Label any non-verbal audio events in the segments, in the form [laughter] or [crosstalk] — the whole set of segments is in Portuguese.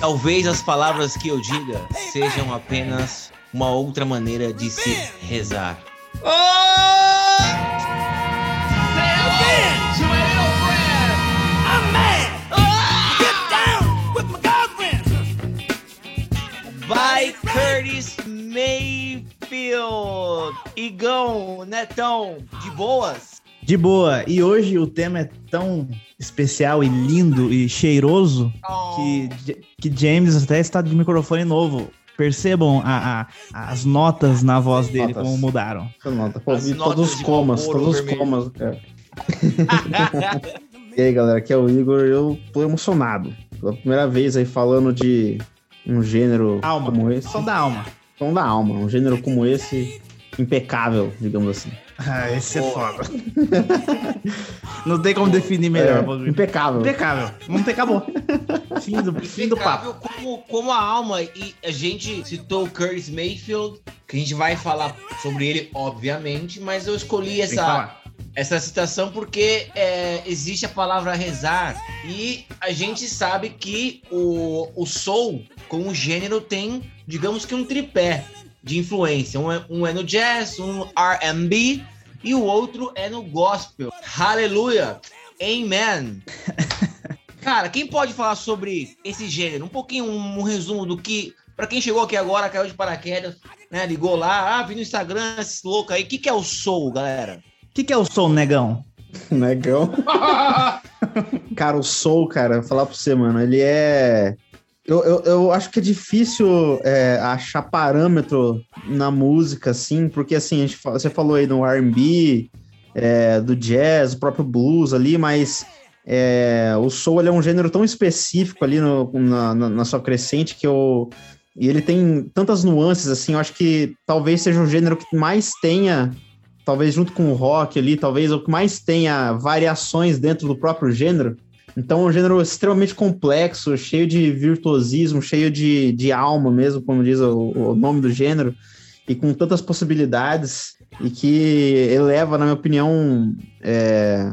Talvez as palavras que eu diga sejam apenas uma outra maneira de se rezar. Vai Curtis Mayfield! Igão, Netão, de boas? De boa. E hoje o tema é tão especial e lindo e cheiroso Oh. que, que James até está de microfone novo. Percebam a- a- as notas na voz dele, Notas. como mudaram. Nota, As todos os de comas, todos os comas. é. [laughs] E aí, galera, aqui é o Igor. Eu tô emocionado. Pela primeira vez aí falando de um gênero Alma. como esse. Som da alma. Som da alma. Um gênero como esse, impecável, digamos assim. Ah, esse é foda. Não tem como definir melhor. É, impecável. Impecável. Não tem, acabou. Fim do, fim do papo. Como, como a alma. E a gente citou o Curtis Mayfield, que a gente vai falar sobre ele, obviamente, mas eu escolhi essa, essa citação porque é, existe a palavra rezar e a gente sabe que o, o soul, como gênero, tem, digamos que um tripé de influência. Um é, um é no jazz, um R&B e o outro é no gospel. Aleluia! Amen! [laughs] Cara, quem pode falar sobre esse gênero? Um pouquinho, um, um resumo do que... Pra quem chegou aqui agora, caiu de paraquedas, né? Ligou lá, ah, vi no Instagram, esses loucos aí. O que, que é o soul, galera? O que, que é o som, negão? [laughs] Negão. [laughs] cara, o Soul, cara, vou falar pra você, mano, ele é. Eu, eu, eu acho que é difícil é, achar parâmetro na música, assim, porque assim, a gente, fa- você falou aí do RB, é, do jazz, o próprio blues ali, mas é, o soul é um gênero tão específico ali no- na, na- na sua crescente que eu. E ele tem tantas nuances, assim, eu acho que talvez seja o gênero que mais tenha talvez junto com o rock ali, talvez o que mais tenha variações dentro do próprio gênero. Então, é um gênero extremamente complexo, cheio de virtuosismo, cheio de, de alma mesmo, como diz o, o nome do gênero, e com tantas possibilidades, e que eleva, na minha opinião, é,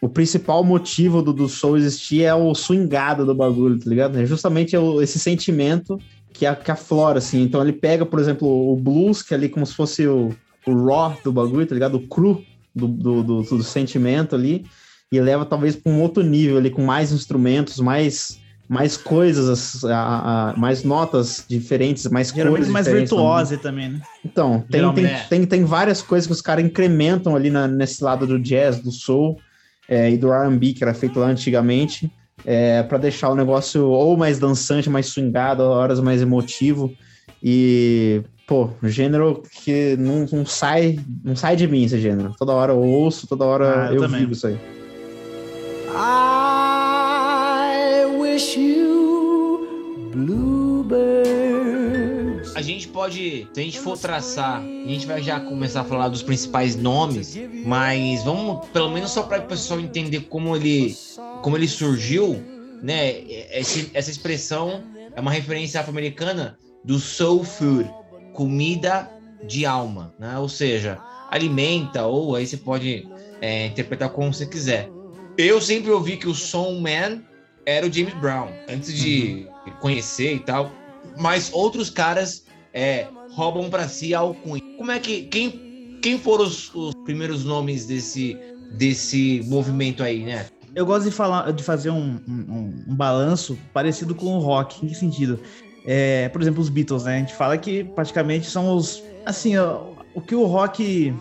o principal motivo do, do soul existir é o swingado do bagulho, tá ligado? É justamente o- esse sentimento que, a, que aflora, assim. Então, ele pega, por exemplo, o blues, que é ali como se fosse o, o raw do bagulho, tá ligado? O cru do, do, do, do sentimento ali, e leva talvez para um outro nível ali, com mais instrumentos, mais, mais coisas, a, a- mais notas diferentes, mais Geralmente cores mais diferentes. virtuose também, né? Então, tem, tem, Geralmente. tem, tem várias coisas que os caras incrementam ali na- nesse lado do jazz, do soul é, e do R&B, que era feito lá antigamente, é, para deixar o negócio ou mais dançante, mais swingado, horas mais emotivo. E, pô, gênero que não, não sai não sai de mim esse gênero. Toda hora eu ouço, toda hora Ah, eu eu, também. vivo isso aí. A gente pode, se a gente for traçar, a gente vai já começar a falar dos principais nomes, mas vamos pelo menos só para o pessoal entender como ele, como ele surgiu, né? Esse- essa expressão é uma referência afro-americana do soul food, comida de alma, né? Ou seja, alimenta ou aí você pode é, interpretar como você quiser. Eu sempre ouvi que o Soul Man era o James Brown antes de conhecer e tal, mas outros caras é, roubam pra si a alcunha. Como é que quem quem foram os, os primeiros nomes desse desse movimento aí, né? Eu gosto de falar, de fazer um, um, um balanço parecido com o rock. Em que sentido? É, por exemplo, os Beatles, né? A gente fala que praticamente são os. Assim, ó, o que o rock.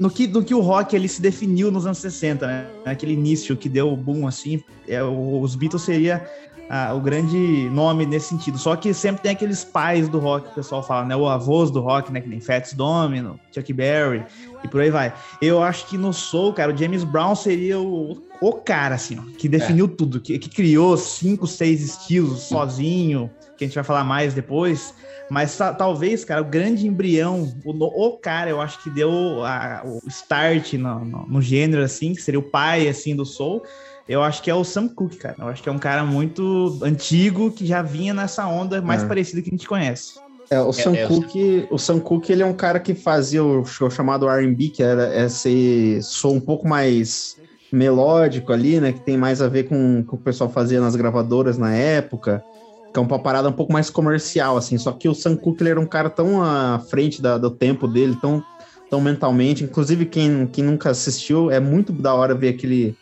No que, no que o rock ele se definiu nos anos 60, né? Aquele início que deu o boom, assim. É, os Beatles seria ah, o grande nome nesse sentido. Só que sempre tem aqueles pais do rock que o pessoal fala, né? O avôs do rock, né? Que nem Fats Domino, Chuck Berry e por aí vai. Eu acho que no Soul, cara, o James Brown seria o, o cara, assim, ó, que definiu tudo, que, que criou cinco, seis estilos sozinho, que a gente vai falar mais depois. Mas ta- talvez, cara, o grande embrião, o, no- o cara, eu acho que deu a- o start no, no- no gênero, assim, que seria o pai, assim, do Soul. Eu acho que é o Sam Cooke, cara. Eu acho que é um cara muito antigo que já vinha nessa onda mais É. parecida que a gente conhece. É, o Sam é, o Cooke, o Sam Cooke, ele é um cara que fazia o show chamado R&B, que era esse som um pouco mais melódico ali, né, que tem mais a ver com o que o pessoal fazia nas gravadoras na época. Que é uma parada um pouco mais comercial, assim. Só que o Sam Cooke era um cara tão à frente da, do tempo dele, tão, tão mentalmente. Inclusive, quem, quem nunca assistiu, é muito da hora ver aquele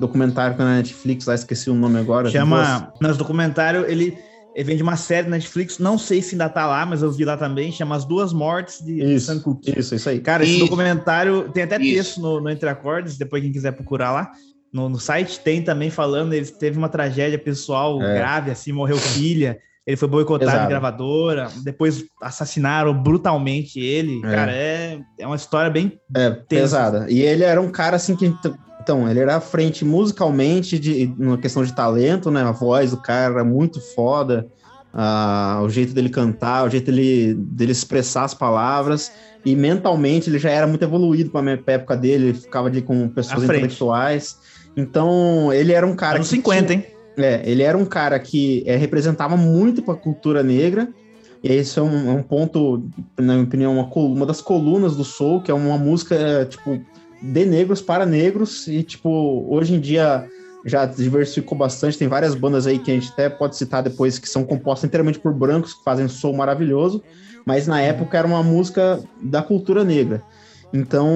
documentário na Netflix, lá esqueci o nome agora. Chama. Nosso documentário, ele, ele vem de uma série na Netflix, não sei se ainda tá lá, mas eu vi lá também, chama As Duas Mortes de Isso, Sam Cooke. Isso, isso aí. Cara, esse Isso. documentário tem até Isso. texto no, no Entre Acordes, depois quem quiser procurar lá. No, no site tem também falando, ele teve uma tragédia pessoal É. grave, assim, morreu filha, ele foi boicotado em gravadora, depois assassinaram brutalmente ele. É. Cara, é, é uma história bem. É, pesada. E ele era um cara assim que. Então, ele era à frente musicalmente, de, numa questão de talento, né? A voz do cara era muito foda. Ah, o jeito dele cantar, o jeito dele, dele expressar as palavras. E mentalmente ele já era muito evoluído para a época dele, ele ficava ali com pessoas intelectuais. Então, ele era um cara. Anos que 50, tinha- hein? é, ele era um cara que é, representava muito para a cultura negra. E esse é um, é um ponto, na minha opinião, uma, uma das colunas do soul, que é uma música é, tipo de negros para negros e tipo hoje em dia já diversificou bastante. Tem várias bandas aí que a gente até pode citar depois que são compostas inteiramente por brancos que fazem soul maravilhoso, mas na época era uma música da cultura negra. Então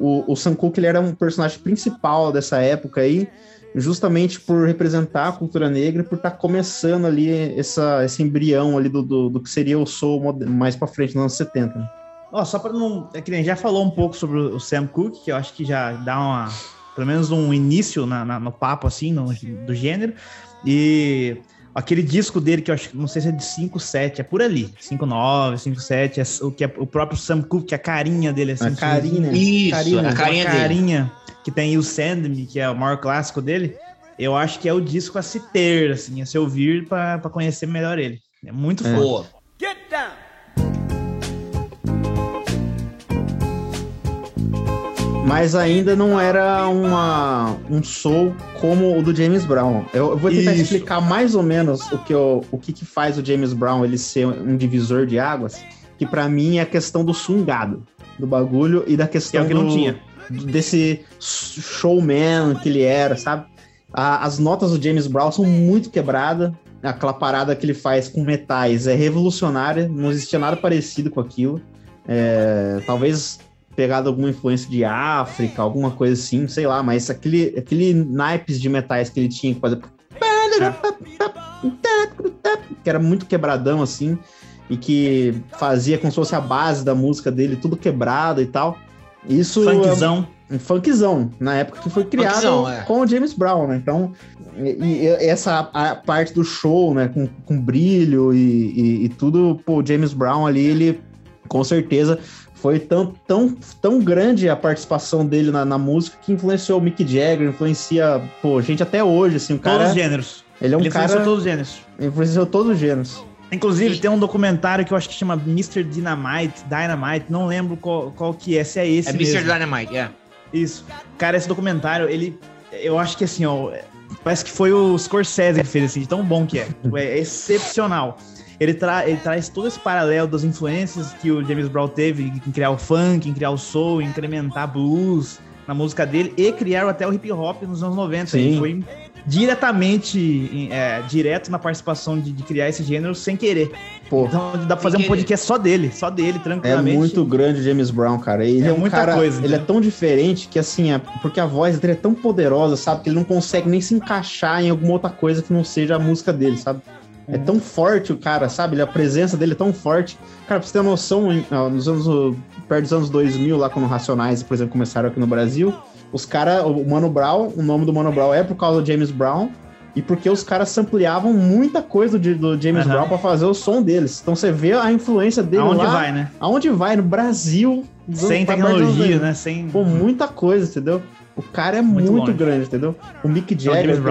o, o Sam Cooke ele era um personagem principal dessa época aí justamente por representar a cultura negra, por estar começando ali essa, esse embrião ali do, do, do que seria o soul mais para frente nos anos 70. né? Ó, só para não. É que nem já falou um pouco sobre o Sam Cooke, que eu acho que já dá uma. Pelo menos um início na, na- no papo, assim, no- do gênero. E aquele disco dele, que eu acho que não sei se é de 5, 7, é por ali. 5, 9, 5, 7, é o que é o próprio Sam Cooke, que é a carinha dele, assim. A carinha. Isso, Carinha, a carinha a carinha que tem o Send Me, que é o maior clássico dele. Eu acho que é o disco a se ter, assim, a se ouvir para conhecer melhor ele. É muito É. foda. Boa. Mas ainda não era uma, um soul como o do James Brown. Eu, eu vou tentar Isso. explicar mais ou menos o que, eu- o que, que faz o James Brown ele ser um divisor de águas, que pra mim é a questão do swingado do bagulho e da Que é questão que do, não tinha. desse showman que ele era, sabe? A- as notas do James Brown são muito quebradas. Aquela parada que ele faz com metais é revolucionária, não existia nada parecido com aquilo. É, talvez pegado alguma influência de África, alguma coisa assim, sei lá, mas aquele, aquele naipes de metais que ele tinha que fazer. Que era muito quebradão assim, e que fazia como se fosse a base da música dele, tudo quebrado e tal. Isso é Funkzão. um funkzão, na época que foi criado Funkzão, é. com o James Brown, né? Então, e, e essa a parte do show, né? Com, com brilho e, e, e tudo, pô, o James Brown ali, ele com certeza foi tão, tão, tão grande a participação dele na, na música que influenciou o Mick Jagger, influencia, pô, gente até hoje, assim, o Todos cara, os gêneros. ele é um ele cara, influenciou todos os gêneros. influenciou todos os gêneros. Inclusive, Sim. tem um documentário que eu acho que chama Mr. Dynamite, Dynamite, não lembro qual, qual que é, se é esse É mesmo. Mr. Dynamite, é. Isso. Cara, esse documentário, ele. Eu acho que assim, ó. Parece que foi o Scorsese que fez assim, de tão bom que é. [laughs] É excepcional. Ele, tra ele traz todo esse paralelo das influências que o James Brown teve em criar o funk, em criar o soul, em incrementar blues na música dele e criar até o hip hop nos anos 90. Sim. Ele foi diretamente é, direto na participação de, de criar esse gênero sem querer. Pô, Então dá pra fazer um querer. podcast só dele, só dele, É tranquilamente. muito grande o James Brown, cara. Ele é, É um muita cara, coisa, ele é né? tão diferente que assim, é porque a voz dele é tão poderosa, sabe, que ele não consegue nem se encaixar em alguma outra coisa que não seja a música dele, sabe? É Uhum. tão forte o cara, sabe? A presença dele é tão forte. Cara, pra você ter noção, nos anos perto dos anos 2000, lá quando Racionais, por exemplo, começaram aqui no Brasil, os caras, o Mano Brown, o nome do Mano Brown é por causa do James Brown, e porque os caras sampleavam muita coisa do, do James Aham. Brown pra fazer o som deles. Então você vê a influência dele Aonde lá, vai, né? Aonde vai? No Brasil. Sem tecnologia, né? Sem. Pô, muita coisa, entendeu? O cara é Muito muito, grande, entendeu? O Mick É o Jagger,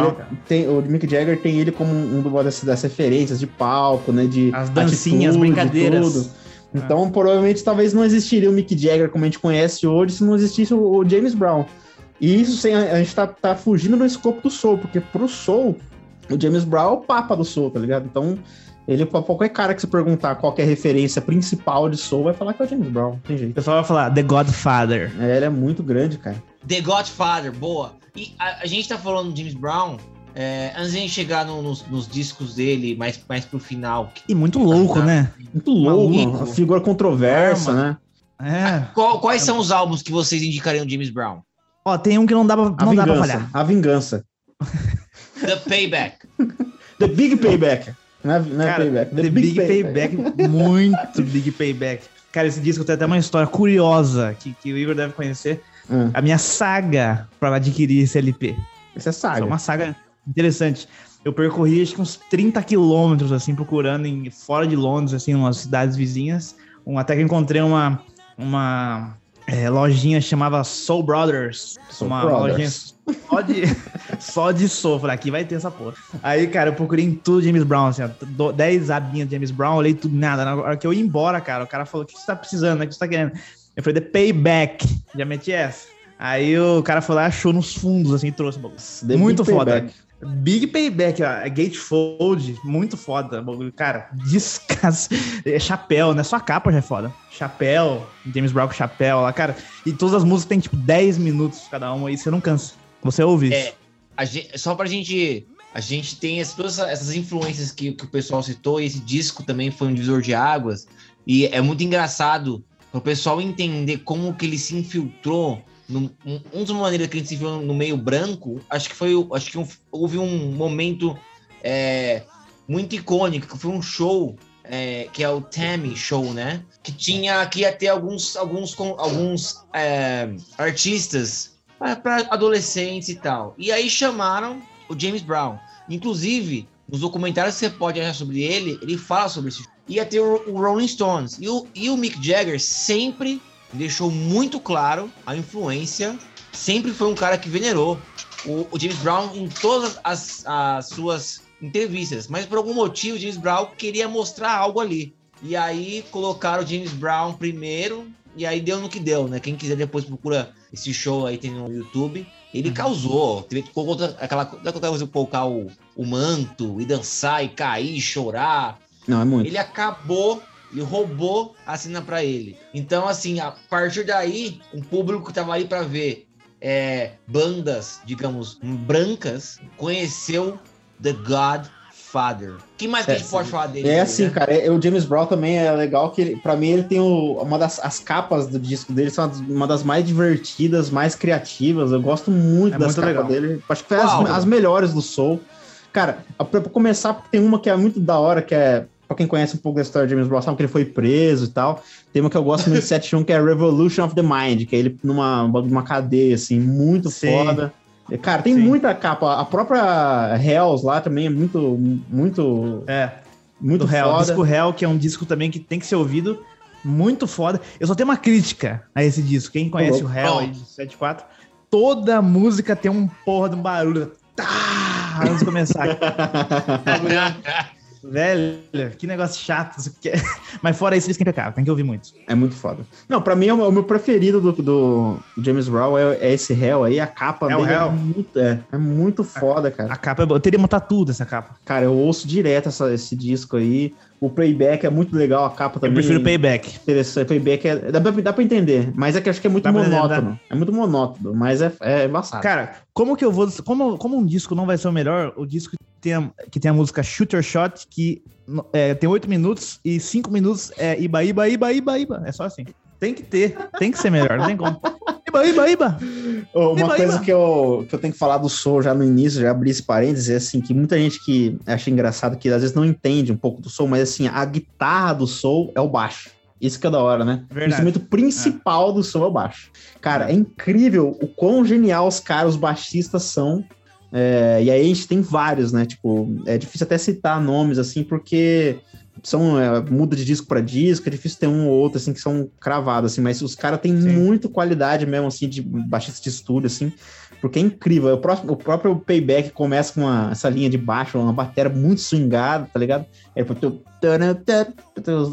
tem, o Mick Jagger tem ele como um das, das referências de palco, né? De As dancinhas, atitude, brincadeiras. tudo. Então, provavelmente, talvez não existiria o Mick Jagger como a gente conhece hoje se não existisse o, o James Brown. E isso sem a, a gente tá, tá fugindo do escopo do Soul, porque pro Soul, o James Brown é o papa do Soul, tá ligado? Então, ele, qualquer cara que se perguntar qual é a referência principal de Soul, vai falar que é o James Brown, tem O jeito. pessoal vai falar The Godfather. É, ele é muito grande, cara. The Godfather, boa. E a, a gente tá falando do James Brown, É, antes de a gente chegar no- nos, nos discos dele, mais, mais pro final. E muito louco, né? Muito louco, Maluco. uma figura controversa, né? É. Qual- quais são os álbuns que vocês indicariam James Brown? Ó, tem um que não dá pra, A não dá pra falhar. A vingança. The Payback. [laughs] The Big Payback. Não é, não é Cara, Payback. The, Big, Payback. muito Big Payback. Cara, esse disco tem até uma história curiosa que, que o Igor deve conhecer. Hum, A minha saga pra adquirir esse LP. Isso é Isso é saga. uma saga interessante. Eu percorri acho que uns 30 quilômetros, assim, procurando em, fora de Londres, assim, umas cidades vizinhas. Um, até que encontrei uma, uma é, lojinha chamava Soul Brothers. Soul uma Brothers. lojinha só de, [laughs] só de soul. Falei, aqui vai ter essa porra. Aí, cara, eu procurei em tudo James Brown, assim, ó, do- 10 abinhas de James Brown, olhei tudo, nada. Na hora que eu ia embora, cara, o cara falou, o que você tá precisando, né? O que você tá querendo? Eu falei, The Payback. Já meti essa. Aí o cara foi lá, achou nos fundos, assim, e trouxe o bagulho. The Muito Big foda. Payback. Big Payback, ó. é Gatefold, muito foda. bagulho. Cara, descaso. É chapéu, né? Só a capa já é foda. Chapéu, James Brown com chapéu lá, cara. E todas as músicas tem tipo 10 minutos cada uma aí, você não cansa. Você ouve É, gente, só pra gente. A gente tem esse- todas essa- essas influências que, que o pessoal citou, e esse disco também foi um divisor de águas. E é muito engraçado para o pessoal entender como que ele se infiltrou. num- um, um dos maneiras que ele se infiltrou no meio branco, acho que foi. Acho que um- houve um momento é, muito icônico, que foi um show. é, que é o Tammy Show, né? Que tinha que ia ter alguns, alguns, com- alguns é, artistas para adolescentes e tal. E aí chamaram o James Brown. Inclusive, nos documentários que você pode achar sobre ele, ele fala sobre isso. Ia ter o, Rolling Stones. E o, e o Mick Jagger sempre deixou muito claro a influência. Sempre foi um cara que venerou o, o James Brown em todas as, as suas entrevistas. Mas por algum motivo, o James Brown queria mostrar algo ali. E aí colocaram o James Brown primeiro. E aí deu no que deu, né? Quem quiser depois procura esse show aí tem no YouTube. Ele causou, teve aquela, aquela coisa de colocar o, o manto e dançar e cair, e chorar. Não, é muito. Ele acabou e roubou a cena pra ele. Então, assim, a partir daí, um público que tava ali pra ver é, bandas, digamos, brancas, conheceu The Godfather. O que mais que a gente É, pode falar dele? É assim, né? cara. é- o James Brown também é legal que, pra mim, ele tem o- uma das as capas do disco dele são uma das mais divertidas, mais criativas. Eu gosto muito É das muito capas legal. dele. Acho que foi as, as melhores do Soul. Cara, pra começar, porque tem uma que é muito da hora, que é. Pra quem conhece um pouco da história de James Brown, sabe que ele foi preso e tal. Tem uma que eu gosto muito [laughs] de 71, que é Revolution of the Mind, que é ele numa numa cadeia, assim, muito Sim. foda. Cara, tem Sim. muita capa. A própria Hells lá também é muito, muito, É, muito do Hell. foda. Disco Hell, que é um disco também que tem que ser ouvido. Muito foda. Eu só tenho uma crítica a esse disco. Quem conhece o Hell aí de 74, toda música tem um porra de um barulho. Tá! Antes de começar. [laughs] Velho, que negócio chato. [laughs] Mas fora isso, disco é impecável. Tem que ouvir muito. É muito foda. Não, pra mim, é o meu preferido do, do James Brown é, é esse Hell aí. A capa É dele é muito, é, é muito foda, cara. A capa é boa. Eu teria uma tatu dessa capa. Cara, eu ouço direto essa- esse disco aí. O Playback é muito legal, a capa Eu também. prefiro Payback. Interessante. Playback é, dá, pra, dá pra entender, mas é que eu acho que é muito Dá monótono. É muito monótono, mas é, é embaçado. Cara, como que eu vou. Como, como um disco não vai ser o melhor, o disco que tem a, que tem a música Shoot Your Shot, que é, tem 8 minutos e 5 minutos é Iba, Iba, Iba, Iba, Iba. É só assim. Tem que ter, tem que ser melhor, não tem como. Iba, Iba, Iba. Uma coisa que eu, que eu tenho que falar do Soul já no início, já abri esse parênteses, é assim, que muita gente que acha engraçado, que às vezes não entende um pouco do Soul, mas assim, a guitarra do Soul é o baixo. Isso que é da hora, né? O Verdade. instrumento principal do Soul é o baixo. Cara, é incrível o quão genial os caras, os baixistas são. É, e aí a gente tem vários, né? Tipo, é difícil até citar nomes, assim, porque são é, muda de disco para disco, é difícil ter um ou outro, assim, que são cravados, assim, mas os caras têm Sim. muito qualidade mesmo, assim, de baixista de estúdio, assim, porque é incrível. O, próximo, o próprio Payback começa com uma, essa linha de baixo, uma bateria muito swingada, tá ligado? É, tipo,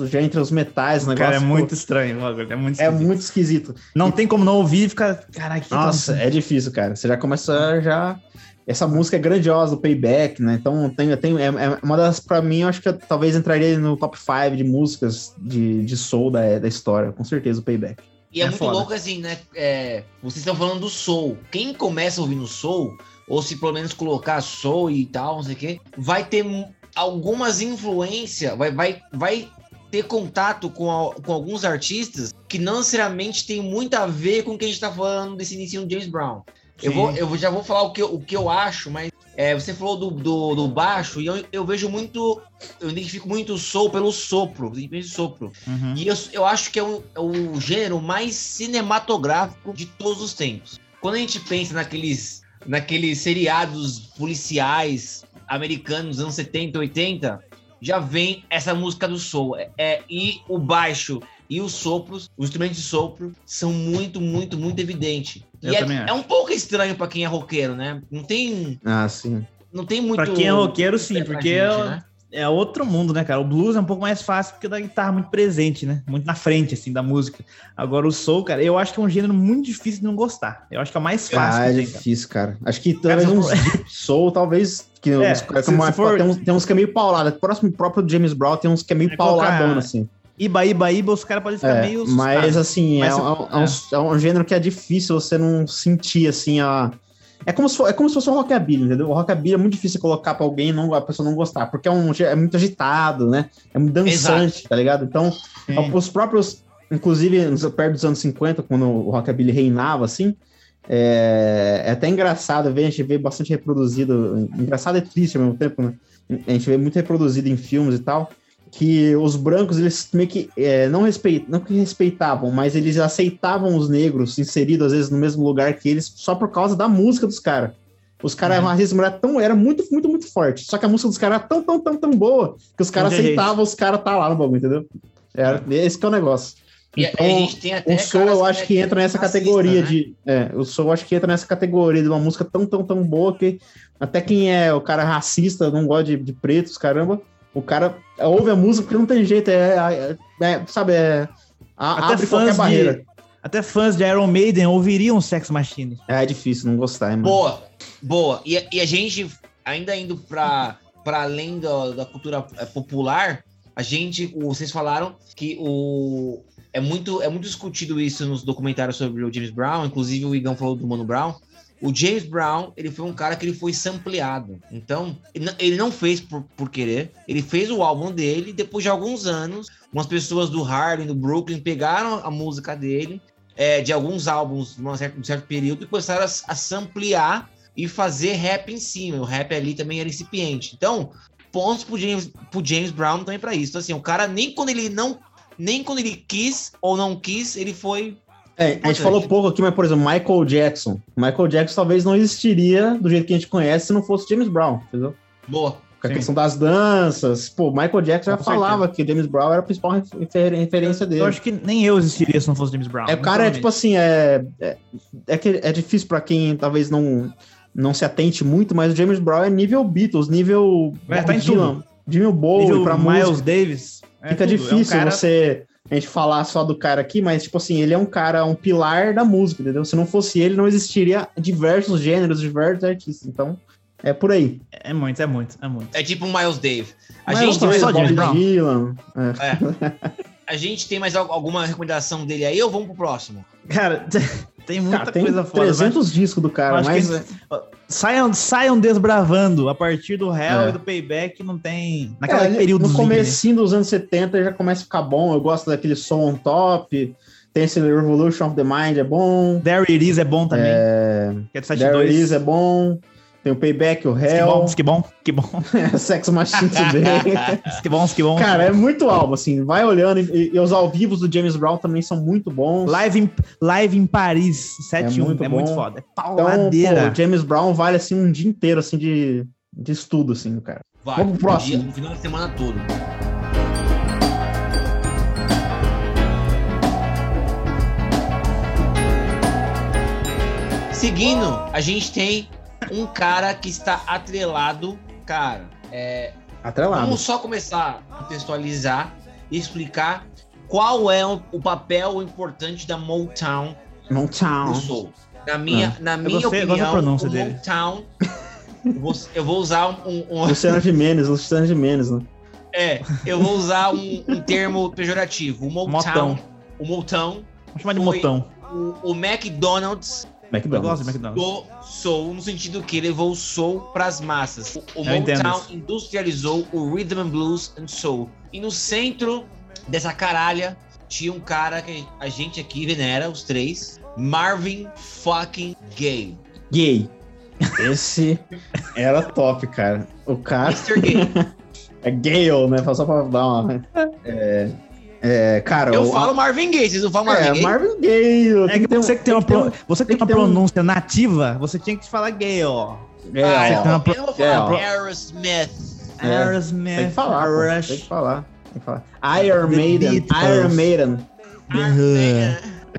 já entra os metais, o negócio. Cara, é pô, muito estranho o bagulho, É muito é esquisito. muito esquisito. Não tem como não ouvir e ficar. Que Nossa, é difícil, cara. Você já começa já. Essa música é grandiosa, o Payback, né? Então tem, tem, é, é uma das, pra mim, eu acho que eu talvez entraria no top 5 de músicas de, de soul da, da história. Com certeza, o Payback. E é, É muito foda. louco assim, né? É, vocês estão falando do soul. Quem começa ouvindo soul, ou se pelo menos colocar soul e tal, não sei o quê, vai ter algumas influências, vai, vai, vai ter contato com, a- com alguns artistas que não necessariamente tem muito a ver com o que a gente tá falando desse início do James Brown. Eu, vou, eu já vou falar o que, eu- o que eu acho, mas é, você falou do, do, do baixo, e eu, eu vejo muito, eu identifico muito o soul pelo sopro, sopro. Uhum. E eu, eu acho que é o, é o gênero mais cinematográfico de todos os tempos. Quando a gente pensa naqueles, naqueles seriados policiais americanos dos anos 70, 80, já vem essa música do soul. É, é- e o baixo e os sopros, os instrumentos de sopro, são muito, muito, muito evidentes. Eu E é, é um pouco estranho pra quem é roqueiro, né? Não tem, Ah, sim. não tem muito. Pra quem é roqueiro, sim, porque gente, é, né? é outro mundo, né, cara? O blues é um pouco mais fácil porque da guitarra muito presente, né? Muito na frente, assim, da música. Agora o soul, cara, eu acho que é um gênero muito difícil de não gostar. Eu acho que é o mais fácil. Ah, é tem, cara. difícil, cara. Acho que talvez uns deep soul, talvez. Que É, se- mais- se for- tem, uns, tem uns que é meio paulado. Próximo próprio James Brown tem uns que é meio É pauladão, assim. Iba, iba, iba, os caras podem ficar É, meio. mas assim, Mas é, se- um, é um- é um gênero que é difícil você não sentir assim a. É como se, for, é como se fosse um rockabilly, entendeu? O rockabilly é muito difícil colocar pra alguém e não, a pessoa não gostar, porque é, um, é muito agitado, né? É muito dançante, tá ligado? Então, Sim. os próprios, inclusive, nos- perto dos anos 50, quando o rockabilly reinava, assim, é, é até engraçado ver, a gente vê bastante reproduzido, engraçado e triste ao mesmo tempo, né? A gente vê muito reproduzido em filmes e tal, que os brancos, eles meio que é, não, não que respeitavam, mas eles aceitavam os negros inseridos, às vezes, no mesmo lugar que eles, só por causa da música dos caras. Os caras, Uhum. o racismo era tão, era muito, muito, muito forte. Só que a música dos caras era tão, tão, tão, tão boa que os caras aceitavam os caras tá lá no bagulho, entendeu? Era, esse que é o negócio. E Então, a gente tem até o soul eu acho que entra nessa categoria né? de. É, o soul eu acho que entra nessa categoria de uma música tão, tão, tão boa que até quem é o cara racista, não gosta de, de pretos, caramba, o cara ouve a música porque não tem jeito, é, é- é, sabe, é. a- Até abre qualquer barreira. de, até fãs de Iron Maiden ouviriam Sex Machine. É, é difícil não gostar, hein, mano. Boa, boa. E, a- e a gente, ainda indo para além da, da cultura eh, popular, a gente, vocês falaram que o é muito, é muito discutido isso nos documentários sobre o James Brown, inclusive o Igão falou do Mano Brown. O James Brown, ele foi um cara que ele foi sampleado. Então, ele não- fez por, por querer. Ele fez o álbum dele, depois de alguns anos, umas pessoas do Harlem, do Brooklyn, pegaram a música dele, é, de alguns álbuns, num certo, num certo período, e começaram a, a samplear e fazer rap em cima. O rap ali também era incipiente. Então, pontos pro James, pro James Brown também pra isso. Então, assim, o cara, nem quando ele não. Nem quando ele quis ou não quis, ele foi. É, a gente falou pouco aqui, mas, por exemplo, Michael Jackson. Michael Jackson talvez não existiria do jeito que a gente conhece se não fosse James Brown, entendeu? Boa. Com a Sim. questão das danças. Pô, Michael Jackson já Com falava que o James Brown era a principal refer- referência dele. Eu acho que nem eu existiria se não fosse James Brown. É, o cara é tipo assim, é, é, é, que é difícil pra quem talvez não, não se atente muito, mas o James Brown é nível Beatles, nível É, tá em Dylan, nível Bowie Nível pra Miles música. Davis. é Fica tudo. É um difícil cara- você a gente falar só do cara aqui, mas tipo assim, ele é um cara, um pilar da música, entendeu? Se não fosse ele, não existiria diversos gêneros, diversos artistas. Então, é por aí. É muito, é muito, é muito. É tipo um Miles Davis. A Mas gente dois, só Bob. Dylan, é. é. A gente tem mais al- alguma recomendação dele aí ou vamos pro próximo? Cara, [laughs] tem muita Cara, tem coisa foda. mas 300 discos do cara, mas que saiam, saiam desbravando. A partir do Hell É. e do Payback não tem. Naquele É, período No comecinho dos anos 70 já começa a ficar bom. Eu gosto daquele som on top. Tem esse Revolution of the Mind, é bom. There It Is é bom também. É, Que é There 72. It Is é bom. Tem o Payback, o Que Hell. bom, que bom, que bom. Sex Machine também. Que bom, que bom. Cara, é muito álbum, assim. Vai olhando. E, e os ao vivos do James Brown também são muito bons. Live em, live em Paris, 7 É muito é muito foda. É Então, pauladeira. pô, James Brown vale, assim, um dia inteiro, assim, de, de estudo, assim, cara. Vai. Vamos pro um próximo. dia, No final de semana todo. Seguindo, a gente tem um cara que está atrelado. Cara, é, Atrelado. Vamos só começar a contextualizar e explicar qual é o, o papel importante da Motown Motown. soul. Na minha, na minha gostei- opinião, pronúncia o dele. Motown. [laughs] eu, vou, eu vou usar um, um- Luciano Gimenez, Luciano Gimenez, né? é, eu vou usar um, um termo pejorativo. O Motown, Motão. o Motown Vamos chamar de Motão. o, o McDonald's Eu McDonald's. gosto de McDonald's. do soul, no sentido que levou o soul pras massas. O, o Eu Motown industrializou o rhythm and blues and soul. E no centro dessa caralha tinha um cara que a gente aqui venera, os três, Marvin fucking Gaye. Gay. [laughs] Esse era top, cara. O cara Mr. Gay. [laughs] é Gale, né? Só pra dar uma. É, é, cara, Eu o- falo Marvin Gaye, vocês não falam Marvin É, Gaye? Marvin Gaye. É que você que tem uma, pro- você que tem tem uma ter um- pronúncia nativa, você tinha que falar gay, ó. É, Ah, ó, eu, tem uma pro- eu vou é, falar ó. Aerosmith. É, Aerosmith, Tem que falar, pô, Rush. tem que falar. Tem que falar. Iron Maiden. Beatles. Iron Maiden.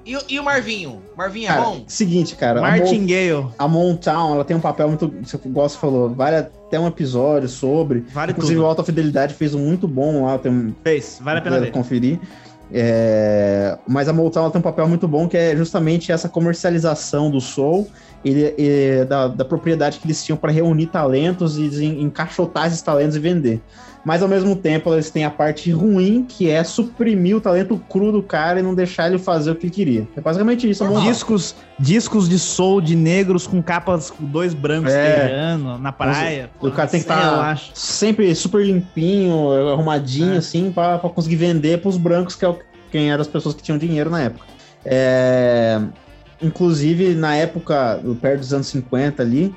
E, o- e o Marvinho? Marvinho é Cara, bom? seguinte, cara. a Mo- Martin Gale. A Motown, ela tem um papel muito. Você gosta falou, vale até um episódio sobre. Vale Inclusive, tudo. o Alta Fidelidade fez um muito bom lá, tem um. Fez, vale a pena ver. conferir. É, mas a Motown tem um papel muito bom que é justamente essa comercialização do soul e, e da, da propriedade que eles tinham para reunir talentos e encaixotar esses talentos e vender. Mas ao mesmo tempo eles têm a parte ruim que é suprimir o talento cru do cara e não deixar ele fazer o que ele queria. É basicamente isso. Discos, discos de soul de negros com capas com dois brancos É. na praia. O cara tem que estar acho. sempre super limpinho, arrumadinho, É. assim, pra, pra conseguir vender pros brancos, que é o- quem eram as pessoas que tinham dinheiro na época. É, inclusive, na época, perto dos anos 50 ali,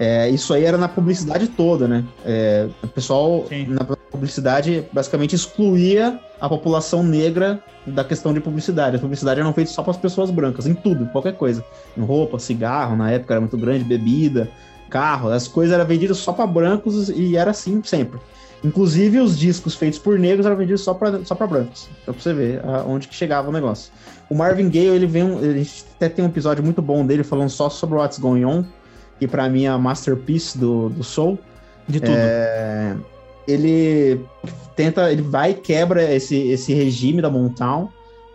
é, isso aí era na publicidade toda, né? É, o pessoal, Sim. na publicidade, basicamente excluía a população negra da questão de publicidade. A publicidade era feita só para as pessoas brancas, em tudo, qualquer coisa. Em roupa, cigarro, na época era muito grande, bebida, carro, as coisas eram vendidas só para brancos e era assim sempre. Inclusive os discos feitos por negros eram vendidos só para só pra brancos. Então pra você ver onde que chegava o negócio. O Marvin Gaye, ele vem, a gente até tem um episódio muito bom dele falando só sobre What's Going On, que pra mim é a masterpiece do, do Soul. De tudo. É, ele tenta, ele vai e quebra esse, esse regime da Motown.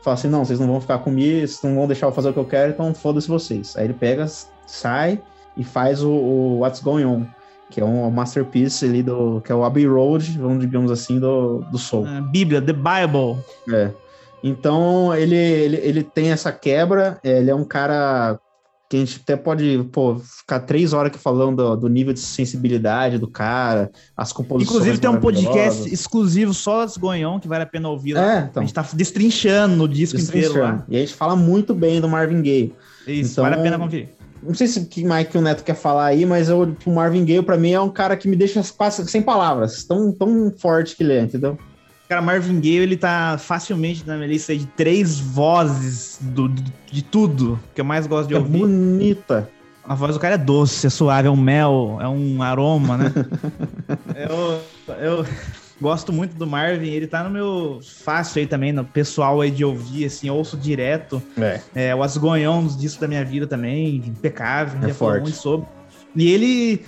Fala assim, não, vocês não vão ficar comigo, vocês não vão deixar eu fazer o que eu quero, então foda-se vocês. Aí ele pega, sai e faz o, o What's Going On, que é um masterpiece ali do, que é o Abbey Road, vamos digamos assim, do, do Soul. Ah, Bíblia, The Bible. É. Então ele, ele, ele tem essa quebra, é, ele é um cara que a gente até pode pô, ficar três horas aqui falando do, do nível de sensibilidade do cara, as composições. Inclusive tem um podcast exclusivo só das Gonhon que vale a pena ouvir. lá. É, A então. gente tá destrinchando no disco inteiro Destrinchando. lá. E a gente fala muito bem do Marvin Gaye. Isso, Então- vale a pena conferir. Não sei se o que mais que o Neto quer falar aí, mas eu, o Marvin Gaye, pra mim, é um cara que me deixa quase sem palavras. Tão, tão forte que ele é, entendeu? Cara, Marvin Gaye, ele tá facilmente na minha lista de três vozes do, do- de tudo que eu mais gosto de É ouvir. bonita. A voz do cara é doce, é suave, é um mel, é um aroma, né? [laughs] eu, eu gosto muito do Marvin, ele tá no meu fácil aí também, no pessoal aí de ouvir, assim, ouço direto. É. É, o As Going On, os discos da minha vida também, impecável, É já falou forte. muito sobre. E ele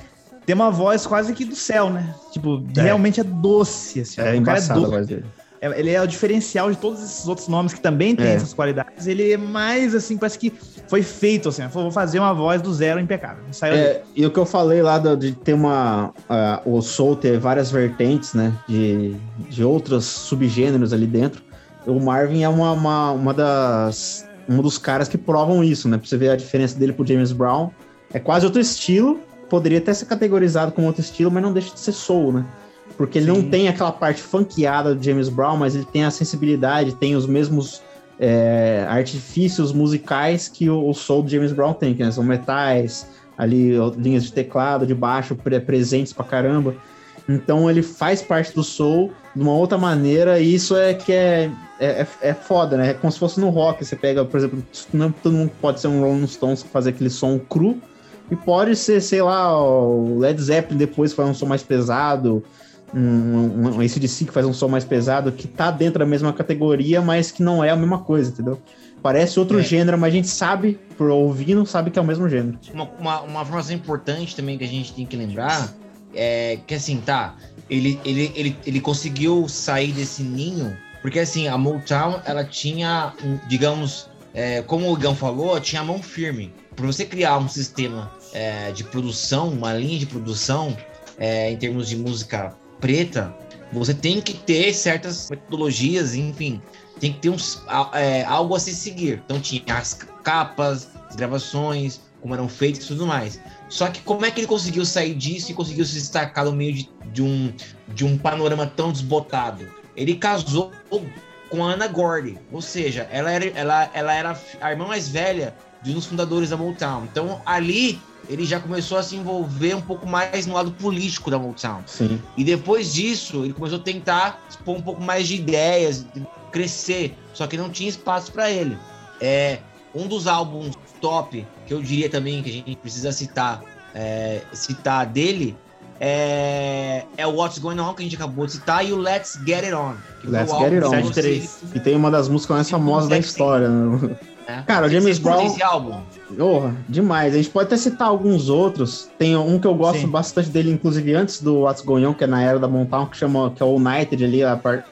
tem uma voz quase que do céu, né? Tipo, É. realmente é doce, assim. É o cara é doce. voz dele. É, Ele é o diferencial de todos esses outros nomes que também têm É. essas qualidades. Ele é mais assim, parece que foi feito assim. Vou fazer uma voz do zero impecável. É, e o que eu falei lá do- de ter uma. ah, o Soul ter várias vertentes, né? De, de outros subgêneros ali dentro. O Marvin é uma, uma, uma das. Um dos caras que provam isso, né? Pra você ver a diferença dele pro James Brown. É quase outro estilo. Poderia até ser categorizado como outro estilo, mas não deixa de ser soul, né? Porque ele não Sim. tem aquela parte funkeada do James Brown, mas ele tem a sensibilidade, tem os mesmos é, artifícios musicais que o, o soul do James Brown tem, que né, são metais, ali linhas de teclado, de baixo, pre- presentes pra caramba. Então ele faz parte do soul de uma outra maneira, e isso é que é, é, é- é foda, né? É como se fosse no rock. Você pega, por exemplo, não todo mundo pode ser um Rolling Stones que fazer aquele som cru, e pode ser, sei lá, o Led Zeppelin depois faz um som mais pesado, um, um, um ACDC que faz um som mais pesado, que tá dentro da mesma categoria, mas que não é a mesma coisa, entendeu? Parece outro É. gênero, mas a gente sabe, por ouvindo, sabe que é o mesmo gênero. Uma, uma, uma informação importante também que a gente tem que lembrar é que assim, tá, ele, ele, ele, ele conseguiu sair desse ninho, porque assim, a Motown, ela tinha, digamos, é, como o Igão falou, tinha a mão firme. Para você criar um sistema é, de produção, uma linha de produção, é, em termos de música preta, você tem que ter certas metodologias, enfim, tem que ter uns, é, algo a se seguir. Então tinha as capas, as gravações, como eram feitas e tudo mais. Só que como é que ele conseguiu sair disso e conseguiu se destacar no meio de, de um, de um panorama tão desbotado? Ele casou com a Anna Gordy, ou seja, ela era, ela, ela era a irmã mais velha de um dos fundadores da Motown. Então ali ele já começou a se envolver um pouco mais no lado político da Motown. Sim. E depois disso, ele começou a tentar expor um pouco mais de ideias, crescer, só que não tinha espaço para ele. É um dos álbuns top que eu diria também que a gente precisa citar, é, citar dele é, é o What's Going On, que a gente acabou de citar, e o Let's Get It On. Let's Get It On. Que tem uma das músicas mais famosas da história. Né? É. Cara, o James Brown. Esse álbum? Oh, demais. A gente pode até citar alguns outros. Tem um que eu gosto Sim. bastante dele, inclusive antes do What's Going On, que é na era da Mountain, que chama que é o United ali,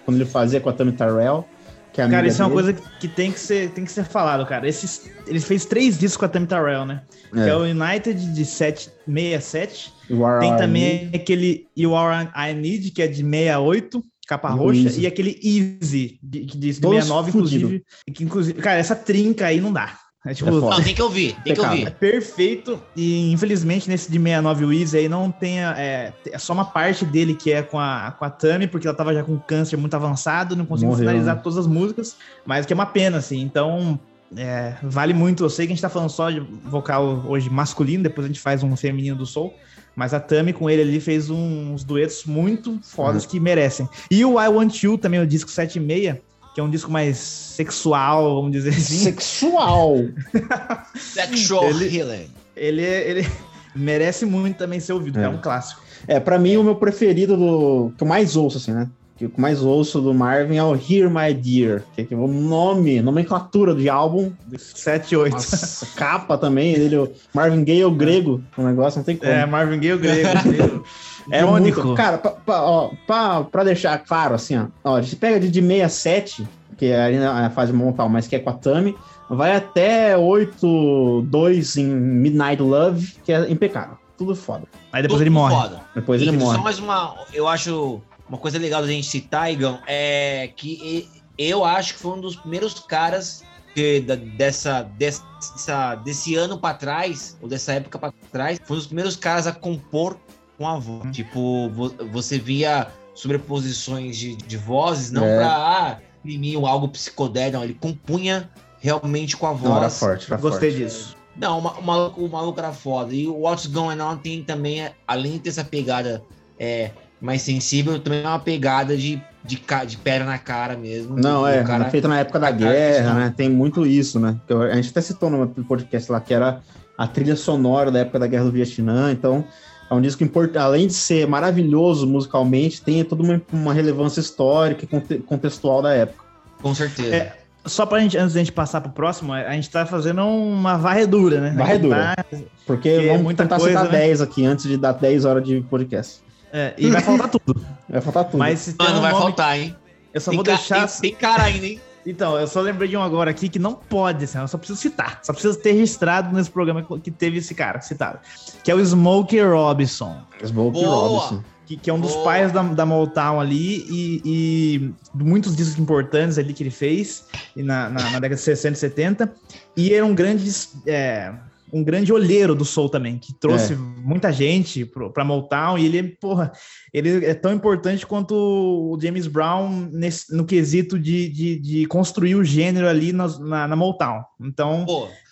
quando ele fazia com a Tammy Terrell. Que é cara, isso dele. é uma coisa que tem que ser, tem que ser falado, cara. Esses, ele fez três discos com a Tammy Terrell, né? É. Que é o United de 767. Tem também aquele You Are I Need, que é de 68 capa e roxa, Easy. e aquele Easy, de, de, de 69, inclusive, que, inclusive. Cara, essa trinca aí não dá. É, tipo, é não, tem que ouvir, tem que ouvir. É perfeito, e infelizmente nesse de 69 o Easy aí não tem. É, é só uma parte dele que é com a, com a Tami, porque ela tava já com câncer muito avançado, não conseguiu Morreu, finalizar né? todas as músicas, mas que é uma pena, assim. Então, é, vale muito. Eu sei que a gente tá falando só de vocal hoje masculino, depois a gente faz um feminino do Soul. Mas a Tami com ele ali fez uns duetos muito fodas uhum. que merecem. E o I Want You também, o disco 7 e meia, que é um disco mais sexual, vamos dizer assim. Sexual! [laughs] Sexual ele, healing. Ele, ele merece muito também ser ouvido, é, é um clássico. É, para mim o meu preferido do que eu mais ouço assim, né? Que eu mais ouço do Marvin é o Hear My Dear, que é o nome, nomenclatura de álbum. 7 e 8. Nossa, [laughs] capa também, ele, o Marvin Gaye o grego, o negócio não tem como. É, Marvin Gaye o grego. [laughs] é único. Muito, cara, pra, pra, ó, pra, pra, deixar claro, assim, ó, ó, a gente pega de, de 67, que é ali na fase montal, mas que é com a Tami, vai até 8-2 em Midnight Love, que é impecável. Tudo foda. Aí depois Tudo ele morre. Foda. Depois e ele morre. Só mais uma, eu acho uma coisa legal da gente citar, Igão, é que eu acho que foi um dos primeiros caras que, da, dessa, dessa, desse ano para trás, ou dessa época para trás, foi um dos primeiros caras a compor com a voz. Hum. Tipo, você via sobreposições de, de vozes, não é. pra ah, imprimir algo psicodélico, ele compunha realmente com a voz. Não, era forte, era Gostei forte. disso. Não, o maluco, o maluco era foda. E o What's Going On tem também, além de ter essa pegada é, mais sensível, também é uma pegada de, de, de pedra na cara mesmo. Não, é, cara, feita na época da guerra, né? Tem muito isso, né? A gente até citou no podcast lá que era a trilha sonora da época da Guerra do Vietnã, então é um disco importante, além de ser maravilhoso musicalmente, tem toda uma, uma relevância histórica e contextual da época. Com certeza. É, só pra gente, antes da gente passar pro próximo, a gente tá fazendo uma varredura, né? Varredura. Tá... Porque é vamos muita tentar coisa, citar né? 10 aqui antes de dar 10 horas de podcast. É, e vai faltar tudo. Vai faltar tudo. Mas se Mano, um vai nome... faltar, hein? Eu só tem vou deixar. Tem, tem cara ainda, hein? Então, eu só lembrei de um agora aqui que não pode, assim, eu só preciso citar. Só preciso ter registrado nesse programa que teve esse cara citado. Que é o Smokey Robinson. Smokey Robinson. Que, que, é um dos Boa. pais da, da Motown ali e, e, muitos discos importantes ali que ele fez na, na, na década de 60 e 70. E era um grande é, um grande olheiro do Soul também, que trouxe é. muita gente pro, pra Motown, e ele, porra, ele é tão importante quanto o James Brown nesse, no quesito de, de, de, construir o gênero ali na, na, na Motown. Então,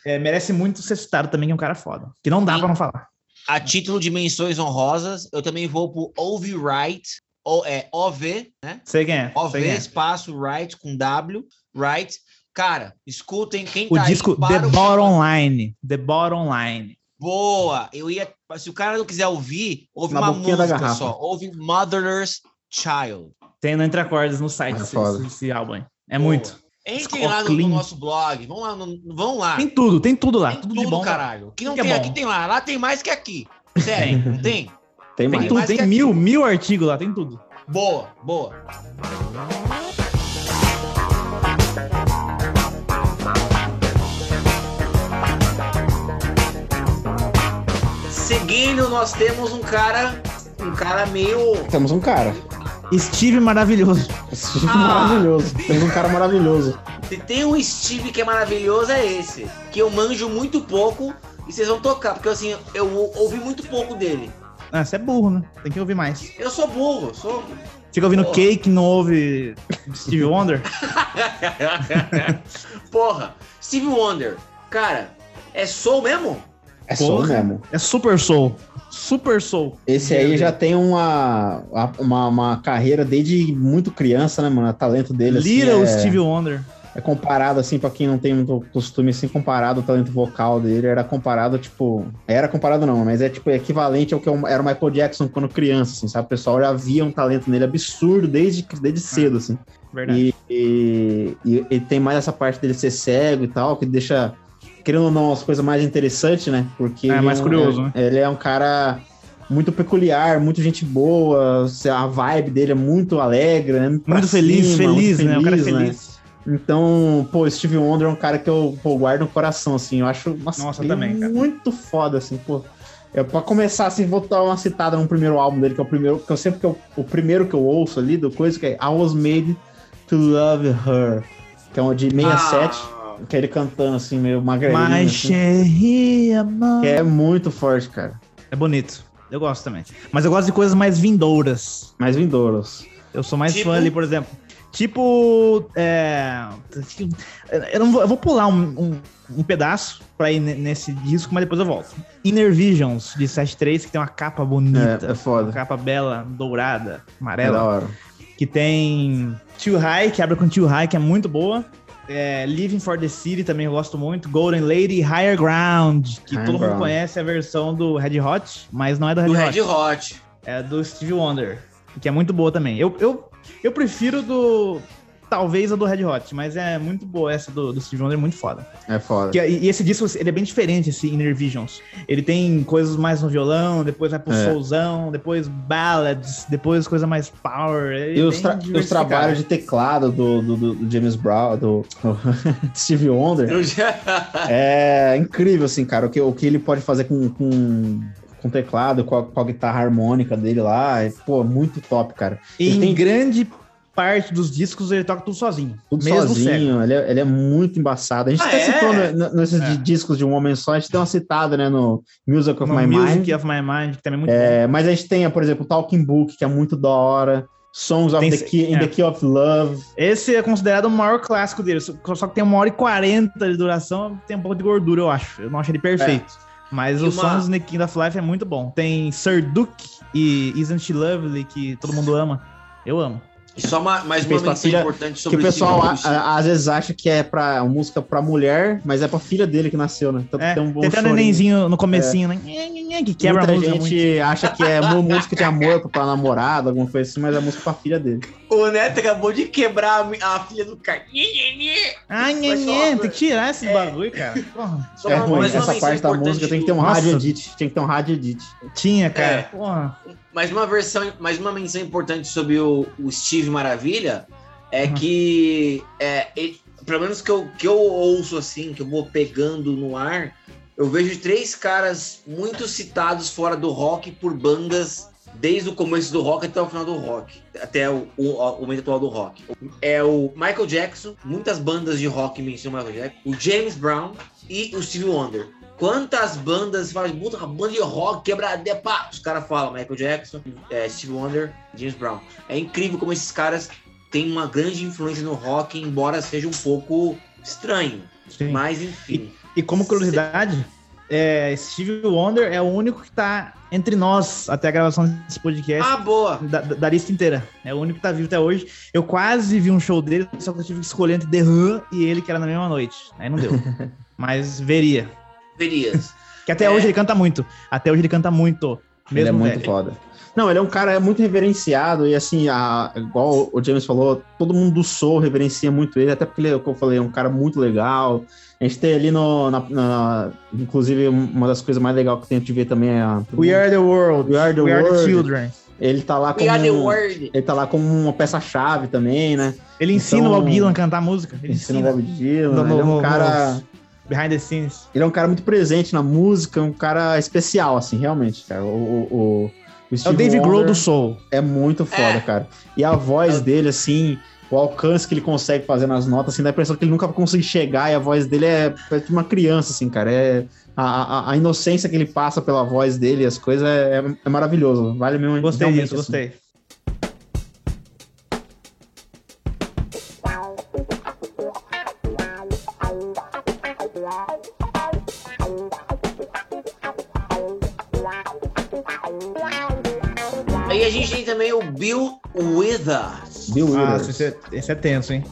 é, merece muito ser citado também, que é um cara foda, que não dá para não falar. A título de menções honrosas, eu também vou pro Ove Wright, o, é, OV, né? Sei quem é. OV, é. espaço Wright com W, Wright, Cara, escutem quem o tá disco The Bottom Line. The Bottom Line. Boa! Eu ia. Se o cara não quiser ouvir, ouve Na uma música só. Ouve Mother's Child. Tem no Entre Acordes no site é esse, esse, álbum aí. É Boa. muito. Entrem lá no, no, nosso blog. Vão lá, no, vão lá. Tem tudo, tem tudo lá. Tem tudo, tudo de bom. caralho. O que não que é tem é aqui tem lá. Lá tem mais que aqui. Sério, não tem? Tem, tem tudo, tem mil, aqui. mil artigos lá, tem tudo. Boa, boa. Nós temos um cara. Um cara meio. Temos um cara. Steve maravilhoso. Steve Ah. maravilhoso. Temos um cara maravilhoso. Se tem um Steve que é maravilhoso, é esse. Que eu manjo muito pouco e vocês vão tocar, porque assim, eu ou- ouvi muito pouco dele. Ah, você é burro, né? Tem que ouvir mais. Eu sou burro, sou. Fica ouvindo Porra. Cake, não ouve Steve Wonder? [laughs] Porra, Steve Wonder, cara, é soul mesmo? É Porra. mesmo. É Super Soul. Super Soul. Esse aí já tem uma, uma, uma carreira desde muito criança, né, mano? O talento dele, assim, Little é, Steve Wonder. é comparado, assim, pra quem não tem muito costume, assim, comparado o talento vocal dele, era comparado, tipo... Era comparado não, mas é, tipo, equivalente ao que era o Michael Jackson quando criança, assim, sabe? O pessoal já via um talento nele absurdo desde, desde cedo, assim. Verdade. E, e, e- e tem mais essa parte dele ser cego e tal, que deixa, querendo ou não, as coisas mais interessantes, né? Porque É, ele mais um- curioso, é- né? Ele é um cara muito peculiar, muito gente boa, a vibe dele é muito alegre, né? Muito feliz, cima, feliz, muito né? O cara é né? feliz. Então, pô, Steve Wonder é um cara que eu pô, guardo no coração, assim. Eu acho nossa, Nossa, ele também, é cara. muito foda, assim, pô. É, pra começar, assim, vou dar uma citada no primeiro álbum dele, que é o primeiro, que eu sempre que eu, o primeiro que eu ouço ali, do coisa que é I Was Made to Love Her, que é um de 67, Ah, que é ele cantando, assim, meio magrelinho, My assim, é muito forte, cara. É bonito. Eu gosto também. Mas eu gosto de coisas mais vindouras. Mais vindouros. Eu sou mais Tipo? fã ali, por exemplo. Tipo. É... Eu, não vou, eu vou pular um, um, um pedaço pra ir ne- nesse disco, mas depois eu volto. Inner Visions, de 73, que tem uma capa bonita. É, é foda. Uma capa bela, dourada, É amarela. da hora. que tem Too High, que abre com Too High, que é muito boa. É, Living for the City também eu gosto muito. Golden Lady, Higher Ground, que Higher todo mundo Ground. conhece a versão do Red Hot, mas não é do Red do Hot. Red Hot. É do Steve Wonder, que é muito boa também. Eu, eu, eu prefiro do. Talvez a do Red Hot, mas é muito boa essa do, do Steve Wonder, é muito foda. É foda. Que- e, e esse disco, ele é bem diferente, esse Inner Visions. Ele tem coisas mais no violão, depois vai pro É. soulzão, depois ballads, depois coisa mais power. é E os, tra- os trabalhos de teclado do, do, do- James Brown, do, do [laughs] Steve Wonder, já- é incrível, assim, cara. O que, o que ele pode fazer com, com, com teclado, com a, com a guitarra harmônica dele lá, é, pô, muito top, cara. E Ele em tem- grande parte dos discos ele toca tudo sozinho. Tudo mesmo sozinho, ele é, ele é muito embaçado. A gente Ah, até é? citou nesses É. di- discos de um homem só, a gente deu uma citada, né, no Music of No My Music Mind. of My Mind, que também é muito bom. É, mas a gente tem, por exemplo, Talking Book, que é muito da hora. Songs of Tem- the Key, In é. the Key of Love. Esse é considerado o maior clássico dele, só que tem uma hora e quarenta de duração, tem um pouco de gordura, eu acho. Eu não acho ele perfeito. Mas E o uma- Sons in the King of Life é muito bom. Tem Sir Duke e Isn't She Lovely, que todo mundo ama. Eu amo. E só uma, mais uma menção filha- importante Que sobre o pessoal a- a- às vezes acha que é pra uma música pra mulher, mas é pra filha dele que nasceu, né? Então É, tem um bom tem um chorinho. nenenzinho no comecinho, né? Que quebra Muita a música gente muito. acha que é uma música de amor pra, pra namorada, alguma coisa assim, mas é música pra filha dele. O Neto acabou de quebrar a, a filha do cara. Nhê, só- tem que tirar esses É. bagulho, cara. Porra. Só é ruim, essa parte da música tem que ter um rádio edit. Tinha que ter um rádio edit. Tinha, cara. É. Porra. Mais uma versão, mais uma menção importante sobre o, o Steve Maravilha é Uhum. que é, ele- pelo menos que eu, que eu ouço assim, que eu vou pegando no ar, eu vejo três caras muito citados fora do rock por bandas desde o começo do rock até o final do rock, até o, o, o momento atual do rock. É o Michael Jackson, muitas bandas de rock mencionam o Michael Jackson, o James Brown e o Steve Wonder. Quantas bandas fazem, puta, banda de rock, quebradeira, pá, os caras falam Michael Jackson, é, Steve Wonder, James Brown. É incrível como esses caras têm uma grande influência no rock, embora seja um pouco estranho. Sim. Mas enfim. E como curiosidade, é, Steve Wonder é o único que tá entre nós até a gravação desse podcast. Ah, boa! Da, da- da lista inteira. É o único que tá vivo até hoje. Eu quase vi um show dele, só que eu tive que escolher entre The Who e ele, que era na mesma noite. Aí não deu. [laughs] Mas veria. Verias. [laughs] Que até É. hoje ele canta muito. Até hoje ele canta muito. Mesmo ele é muito velho. foda. Não, ele é um cara muito reverenciado e assim, a- igual o James falou, todo mundo do Soul reverencia muito ele, até porque ele, como eu falei, é um cara muito legal. A gente tem ali no. na- na- inclusive, uma das coisas mais legais que tem de ver também é a. We are the world. We are the We are the world. children. Ele tá lá We como. are the world. Ele tá lá como uma peça-chave também, né? Ele ensina Então- o Bob Dylan a cantar música. Ele Ensina ensina. o Bob Dylan. Né? ele é um cara. Behind the scenes. Ele é um cara muito presente na música, um cara especial, assim, realmente, cara. O, o, o- O É o Dave Grohl do Soul. É muito foda, É. cara. E a voz dele, assim, o alcance que ele consegue fazer nas notas, assim, dá a impressão que ele nunca vai conseguir chegar e a voz dele é, é de uma criança, assim, cara. É, a, a, a inocência que ele passa pela voz dele, as coisas, é, é, é maravilhoso. Vale mesmo. Gostei disso, assim. gostei. Withers. Bill Ah, Withers. esse é, esse é tenso, hein?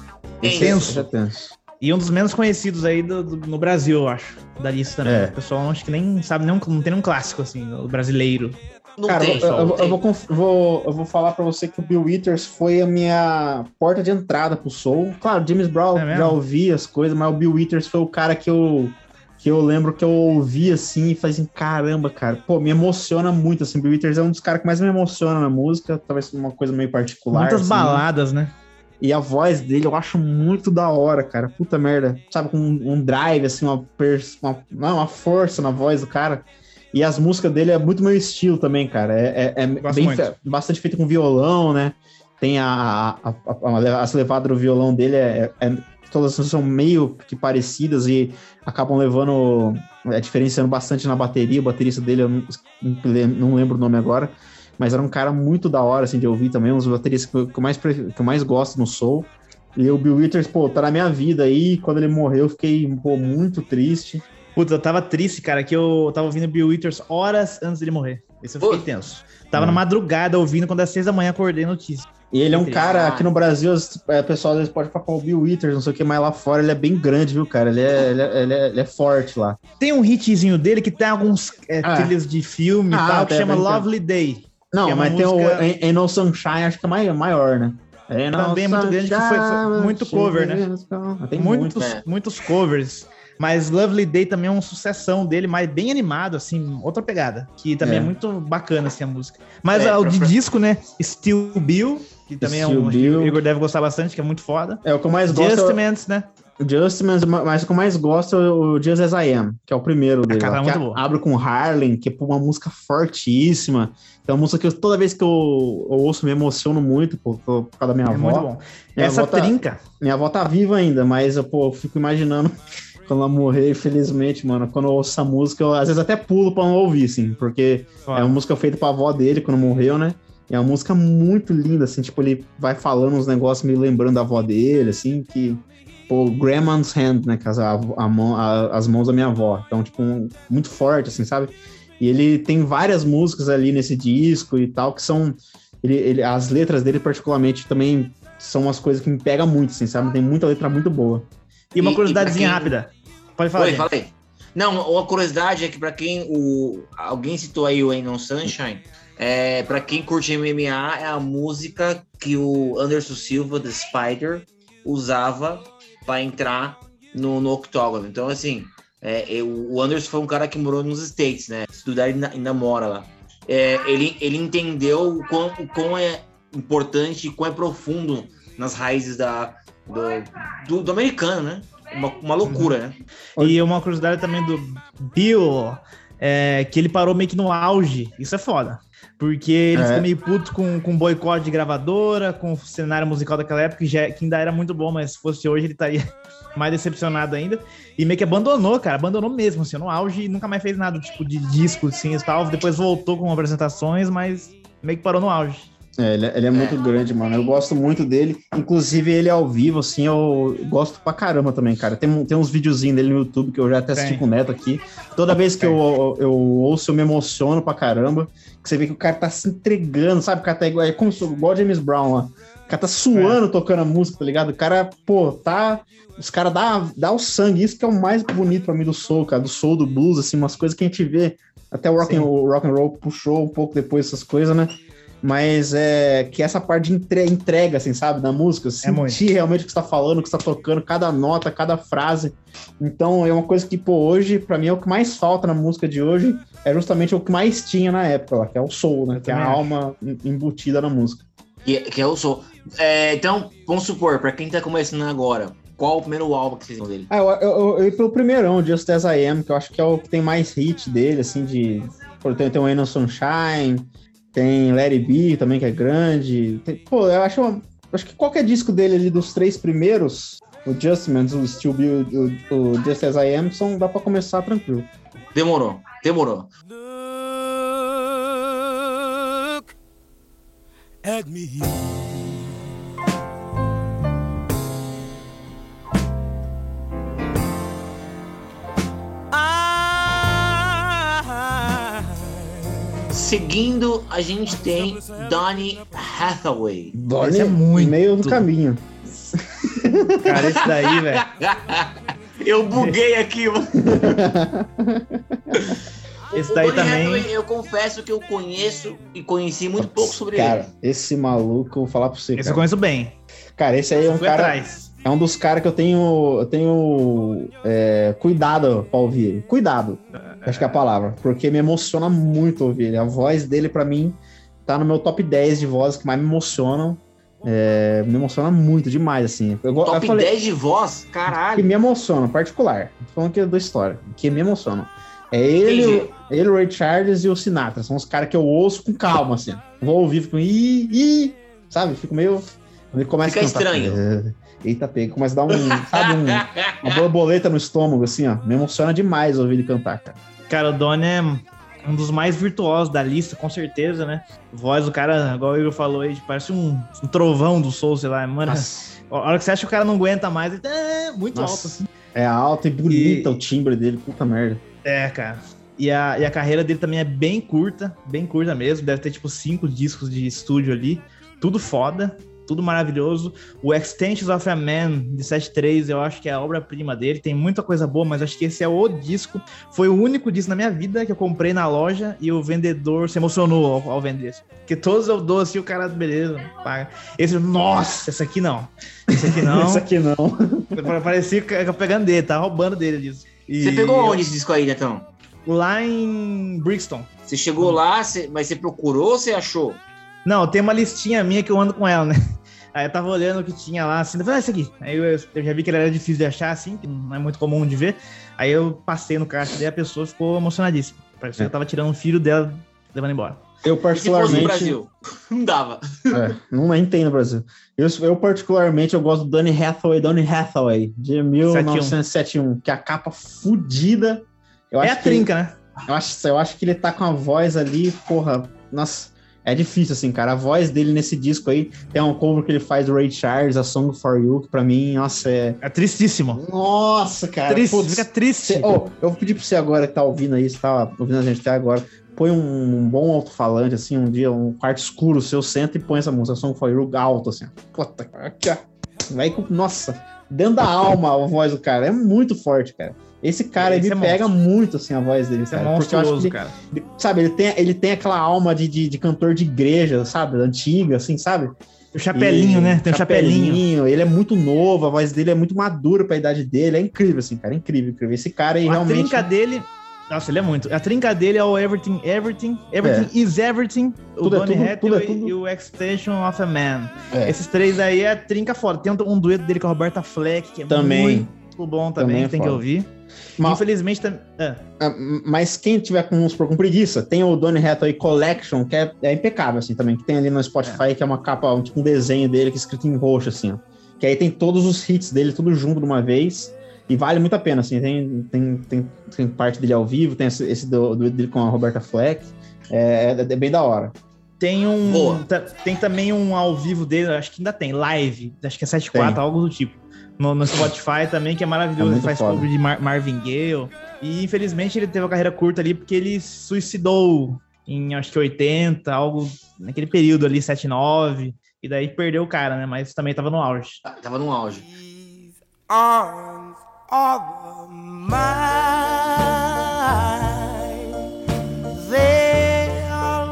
Tenso. Tenso. Já tenso. E um dos menos conhecidos aí do, do- no Brasil, eu acho. Da lista também. É. O pessoal acho que nem sabe, não, não tem nenhum clássico, assim, o brasileiro. Não Cara, tem. eu, eu- não eu tem. vou, vou- eu vou falar pra você que o Bill Withers foi a minha porta de entrada pro Soul. Claro, James Brown É já ouvi as coisas, mas o Bill Withers foi o cara que eu, que eu lembro que eu ouvi assim e falei assim: caramba, cara, pô, me emociona muito. Assim, Bill Withers é um dos caras que mais me emociona na música, talvez uma coisa meio particular. Muitas assim. baladas, né? E a voz dele eu acho muito da hora, cara. Puta merda. Sabe, com um, um drive, assim, uma, pers- uma, não, uma força na voz do cara. E as músicas dele é muito meu estilo também, cara. É, é- é bem bastante feito com violão, né? Tem a, a- a- a- as levadas do violão dele, é, é- todas são meio que parecidas e acabam levando, é, diferenciando bastante na bateria. O baterista dele, eu não, não lembro o nome agora, mas era um cara muito da hora, assim, de ouvir também, um dos bateristas que eu, mais, que eu mais gosto no Soul. E o Bill Withers, pô, tá na minha vida aí. Quando ele morreu, eu fiquei, pô, muito triste. Puta, eu tava triste, cara, que eu tava ouvindo Bill Withers horas antes dele morrer. Esse eu fiquei Pô. tenso. Tava Hum. na madrugada ouvindo, quando às seis da manhã acordei notícia. E ele é um cara, aqui no Brasil, as- é, o pessoal às vezes pode falar, o Bill Withers, não sei o que, mas lá fora ele é bem grande, viu, cara? Ele é, ele é, ele é, ele é forte lá. Tem um hitzinho dele que tem alguns é, Ah. trilhas de filme Ah, e tal, que chama. Lovely Day. Não, é mas tem o música- Ain't No Sunshine, acho que é mai- maior, né? Também é muito grande, que foi- foi muito cover, né? Tem muitos, muito. muitos covers. Mas Lovely Day também é uma sucessão dele, mas bem animado, assim, outra pegada. Que também é, É. muito bacana, assim, a música. Mas É, ah, o de pra- disco, né? Still Bill, que também é Still um. Bill. O Igor deve gostar bastante, que é muito foda. É, o que eu mais gosto. Justiments, né? Justiments, mas o que eu mais gosto é o Just As I Am, que é o primeiro dele. cara, é muito abre com Harlem, que é uma música fortíssima. É uma música que eu- toda vez que eu, eu ouço me emociono muito por, por causa da minha É avó. muito bom. Minha Essa avó tá- trinca. Minha avó tá viva ainda, mas eu, pô, eu fico imaginando [laughs] quando ela morrer, infelizmente, mano. Quando eu ouço essa música, eu às vezes até pulo pra não ouvir, assim, porque é uma música feita pra avó dele quando morreu, né? É uma música muito linda, assim, tipo, ele vai falando uns negócios me lembrando da avó dele, assim, que. Pô, Grandma's Hand, né? Que as, a, a mão, a- as mãos da minha avó. Então, tipo, um- muito forte, assim, sabe? E ele tem várias músicas ali nesse disco e tal, que são. Ele, ele- as letras dele, particularmente, também são umas coisas que me pegam muito, assim, sabe? Tem muita letra muito boa. E uma E- curiosidadezinha quem- rápida. Pode falar. Oi, falei. Não, uma curiosidade é que pra quem o alguém citou aí o Ain't No Sunshine, é, para quem curte MMA é a música que o Anderson Silva, The Spider, usava pra entrar no, no octógono. Então, assim, é, eu- o Anderson foi um cara que morou nos States, né? Estudar ainda, ainda mora lá. É, ele, ele entendeu o quão, o quão é importante e quão é profundo nas raízes da, do, do, do americano, né? Uma, uma loucura, né? E uma curiosidade também do Bill, é, que ele parou meio que no auge. Isso é foda. Porque ele É. ficou meio puto com, com boicote de gravadora, com o cenário musical daquela época, que, já, que ainda era muito bom, mas se fosse hoje ele estaria [laughs] mais decepcionado ainda. E meio que abandonou, cara, abandonou mesmo, assim, no auge e nunca mais fez nada, tipo, de disco, assim, e tal. Depois voltou com apresentações, mas meio que parou no auge. É, ele, é- ele é muito grande, mano. Eu gosto muito dele. Inclusive, ele ao vivo, assim, eu gosto pra caramba também, cara. Tem, um- tem uns videozinhos dele no YouTube que eu já até assisti Tem. com o Neto aqui. Toda vez que eu, eu ouço, eu me emociono pra caramba. Que você vê que o cara tá se entregando, sabe? O cara tá igual, é como se- igual o James Brown lá. O cara tá suando tocando a música, tá ligado? O cara, pô, tá. Os caras dá, dá o sangue. Isso que é o mais bonito pra mim do soul, cara. Do soul, do blues, assim, umas coisas que a gente vê. Até o rock, and, o rock and roll puxou um pouco depois essas coisas, né? Mas é que essa parte de entre- entrega, assim, sabe, da música, sentir muito. realmente o que você tá falando, o que você tá tocando, cada nota, cada frase. Então é uma coisa que, pô, hoje, pra mim, é o que mais falta na música de hoje, é justamente o que mais tinha na época, lá, que é o soul, né? Que é a acho. alma em- embutida na música. Que, que eu sou. É, então, vamos supor, pra quem tá começando agora, qual o primeiro álbum que vocês viram dele? Ah, eu, eu, eu, eu ia pelo primeirão, Just As I Am, que eu acho que é o que tem mais hit dele, assim, de. Por tem, tem o Ain't No Sunshine, Tem It Be também, que é grande. Tem- pô, eu acho, uma- acho que qualquer disco dele ali dos três primeiros, o Justments, o Still Be, o, o Just As I Am, são, dá pra começar tranquilo. Demorou, demorou. Look at me. Seguindo, a gente tem Donny Hathaway. Donnie Esse é muito. meio do caminho. [laughs] Cara, esse daí, velho. [laughs] Eu buguei aqui, mano. [laughs] Esse daí Donny também. Hathaway, eu confesso que eu conheço e conheci muito pouco sobre cara, ele. esse maluco, eu vou falar pra você, Esse eu cara. conheço bem. Cara, esse aí é um Fui cara. atrás. É um dos caras que eu tenho, eu tenho é, cuidado pra ouvir ele. Cuidado, acho que é a palavra. Porque me emociona muito ouvir ele. A voz dele, pra mim, tá no meu top 10 de vozes que mais me emocionam. É, me emociona muito, demais, assim. Eu, go- eu Top falei 10 de voz? que Caralho. me emocionam, particular. Tô falando aqui da história. Que me emocionam. É ele, Entendi. ele, o Ray Charles e o Sinatra. São os caras que eu ouço com calma, assim. Vou ouvir, fico, ih, ih, sabe? Fico meio. Ele começa Fica a cantar. estranho. Eita, pega. Começa a dar um, sabe, um, uma borboleta no estômago, assim, ó. Me emociona demais ouvir ele cantar, cara. Cara, o Donnie é um dos mais virtuosos da lista, com certeza, né? Voz do cara, igual o Igor falou aí, parece um, um trovão do Soul, sei lá. Mano, Nossa, a hora que você acha que o cara não aguenta mais, ele é muito Nossa. alto, assim. é alto e bonita E- o timbre dele, puta merda. É, cara. E a, e a carreira dele também é bem curta, bem curta mesmo. Deve ter, tipo, cinco discos de estúdio ali. Tudo foda, tudo maravilhoso. O Extensions of a Man, de 7.3, eu acho que é a obra-prima dele. Tem muita coisa boa, mas acho que esse é o disco. Foi o único disco na minha vida que eu comprei na loja e o vendedor se emocionou ao, ao vender. Porque todos eu dou assim, o cara, beleza, paga. Esse, nossa, esse aqui não. Esse aqui [laughs] não. Isso aqui não. [laughs] Parecia que eu pegando dele, tá roubando dele disso. E Você pegou onde esse disco aí, Netão? Lá em Brixton. Você chegou lá, mas você procurou ou você achou? Não, tem uma listinha minha que eu ando com ela, né? Aí eu tava olhando o que tinha lá, assim, eu falei, ah, esse aqui. Aí eu, eu já vi que ele era difícil de achar, assim, que não é muito comum de ver. Aí eu passei no caixa e a pessoa ficou emocionadíssima. Parecia que eu tava tirando um filho dela, levando embora. Eu E se fosse no particularmente. Brasil? [laughs] Não dava. É, não nem tem no Brasil. Eu, eu, particularmente, eu gosto do Donny Hathaway, Donny Hathaway, de 1971, que é a capa fudida. Eu é acho a que ele- trinca, né? eu, acho, eu acho que ele tá com a voz ali, porra, nossa, é difícil, assim, cara. A voz dele nesse disco aí, tem um cover que ele faz do Ray Charles, A Song for You, que pra mim, nossa, é. É tristíssimo. Nossa, cara. triste, putz, fica triste. Cê- oh, eu vou pedir pra você agora que tá ouvindo aí, você tá ouvindo a gente até agora, põe um, bom alto-falante, assim, um dia, um quarto escuro seu, senta e põe essa música, Song for You alto, assim. Puta, ó. Vai com, nossa, dentro da alma a voz do cara, é muito forte, cara. Esse cara Esse ele é me pega muito, assim, a voz dele, Isso é cara. porque eu acho que ele, cara. ele- sabe, ele tem, ele tem aquela alma de, de, de cantor de igreja, sabe, antiga, assim, sabe? O chapelinho, E- né? Tem um chapelinho. Ele é muito novo, a voz dele é muito madura pra idade dele. É incrível, assim, cara. É incrível, incrível. Esse cara aí A realmente. trinca dele. Nossa, ele é muito. A trinca dele é o Everything, Everything, Everything is Everything, o Tudo é Donny tudo, Hathaway tudo é tudo. e o Extension of a Man. É. Esses três aí é a trinca foda. Tem um, dueto dele com a Roberta Fleck, que é Também. muito bom também, Também é que tem que foda. ouvir. Mas, Infelizmente, tam- é, ah, mas quem tiver com, supor, com preguiça, tem o Donny Hathaway Collection, que é, é impecável, assim, também. Que tem ali no Spotify, que é uma capa, um, tipo um desenho dele que é escrito em roxo, assim, ó. Que aí tem todos os hits dele, tudo junto de uma vez. E vale muito a pena, assim. Tem, tem, tem, tem parte dele ao vivo, tem esse, esse do, do- dele com a Roberta Fleck. É, é, é bem da hora. tem um. Tem também um ao vivo dele, acho que ainda tem, live, acho que é 7.4, Tem. algo do tipo. No, no Spotify também, que é É maravilhoso. ele muito faz foda. cover de Mar- Marvin Gaye. E infelizmente ele teve uma carreira curta ali, porque ele se suicidou em acho que 80, algo naquele período ali, 79. E daí perdeu o cara, né? Mas também tava no auge. Tá- Tava no auge. These arms are mine. They are.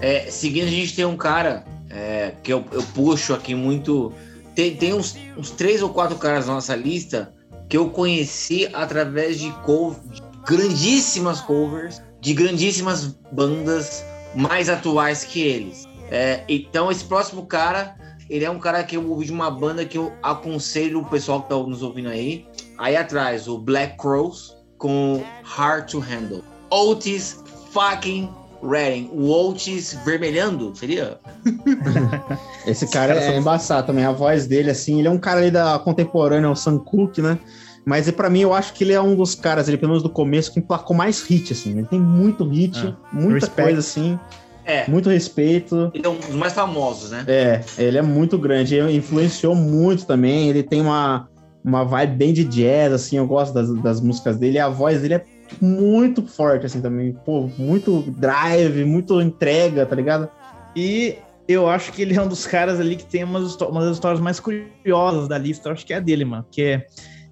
É, seguindo, a gente tem um cara é, que eu, eu puxo aqui muito. Tem, tem uns, uns três ou quatro caras na nossa lista que eu conheci através de, de grandíssimas covers, de grandíssimas bandas mais atuais que eles. É, então, esse próximo cara, ele é um cara que eu ouvi de uma banda que eu aconselho o pessoal que tá nos ouvindo aí. Aí atrás, o Black Crows com Hard to Handle. Otis fucking Redding, o Otis vermelhando, seria? [laughs] Esse cara é embaçado também. A voz dele, assim, ele é um cara ali da contemporânea, o Sam Cooke, né? Mas para mim, eu acho que ele é um dos caras, ele, pelo menos do começo, que emplacou mais hit, assim. Ele tem muito hit, Ah, muita respect. coisa, assim. É, Muito respeito. ele é um dos mais famosos, né? É, ele é muito grande. Ele influenciou muito também. Ele tem uma, uma vibe bem de jazz, assim. Eu gosto das, das músicas dele. E a voz dele é muito forte, assim, também. Pô, muito drive, muito entrega, tá ligado? E eu acho que ele é um dos caras ali que tem umas uma das histórias mais curiosas da lista. Eu acho que é a dele, mano. Que é,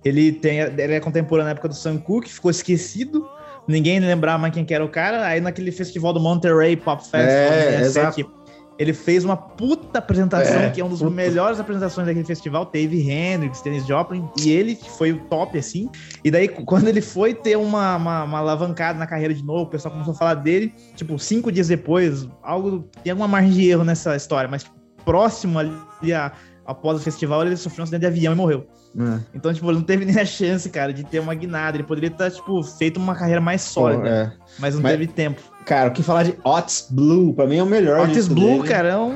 ele, tem, ele é contemporâneo na época do Sam Cooke, ficou esquecido. Ninguém lembrava mais quem que era o cara. Aí naquele festival do Monterey Pop Festival, É, em 2017, exato. Ele fez uma puta apresentação, É, que é uma das puta. melhores apresentações daquele festival. Teve Hendrix, Dennis Joplin, e ele foi o top, assim. E daí, quando ele foi ter uma, uma, uma alavancada na carreira de novo, o pessoal começou a falar dele, tipo, cinco dias depois, algo. Tem alguma margem de erro nessa história, mas próximo ali a- após o festival, ele sofreu um acidente de avião e morreu. É. Então, tipo, ele não teve [laughs] nem a chance, cara, de ter uma guinada. Ele poderia ter, tipo, feito uma carreira mais sólida, Pô, é. mas não Mas- teve tempo. Cara, o que falar de Otis Blue, pra mim é o melhor. Otis Blue, dele. cara, é um.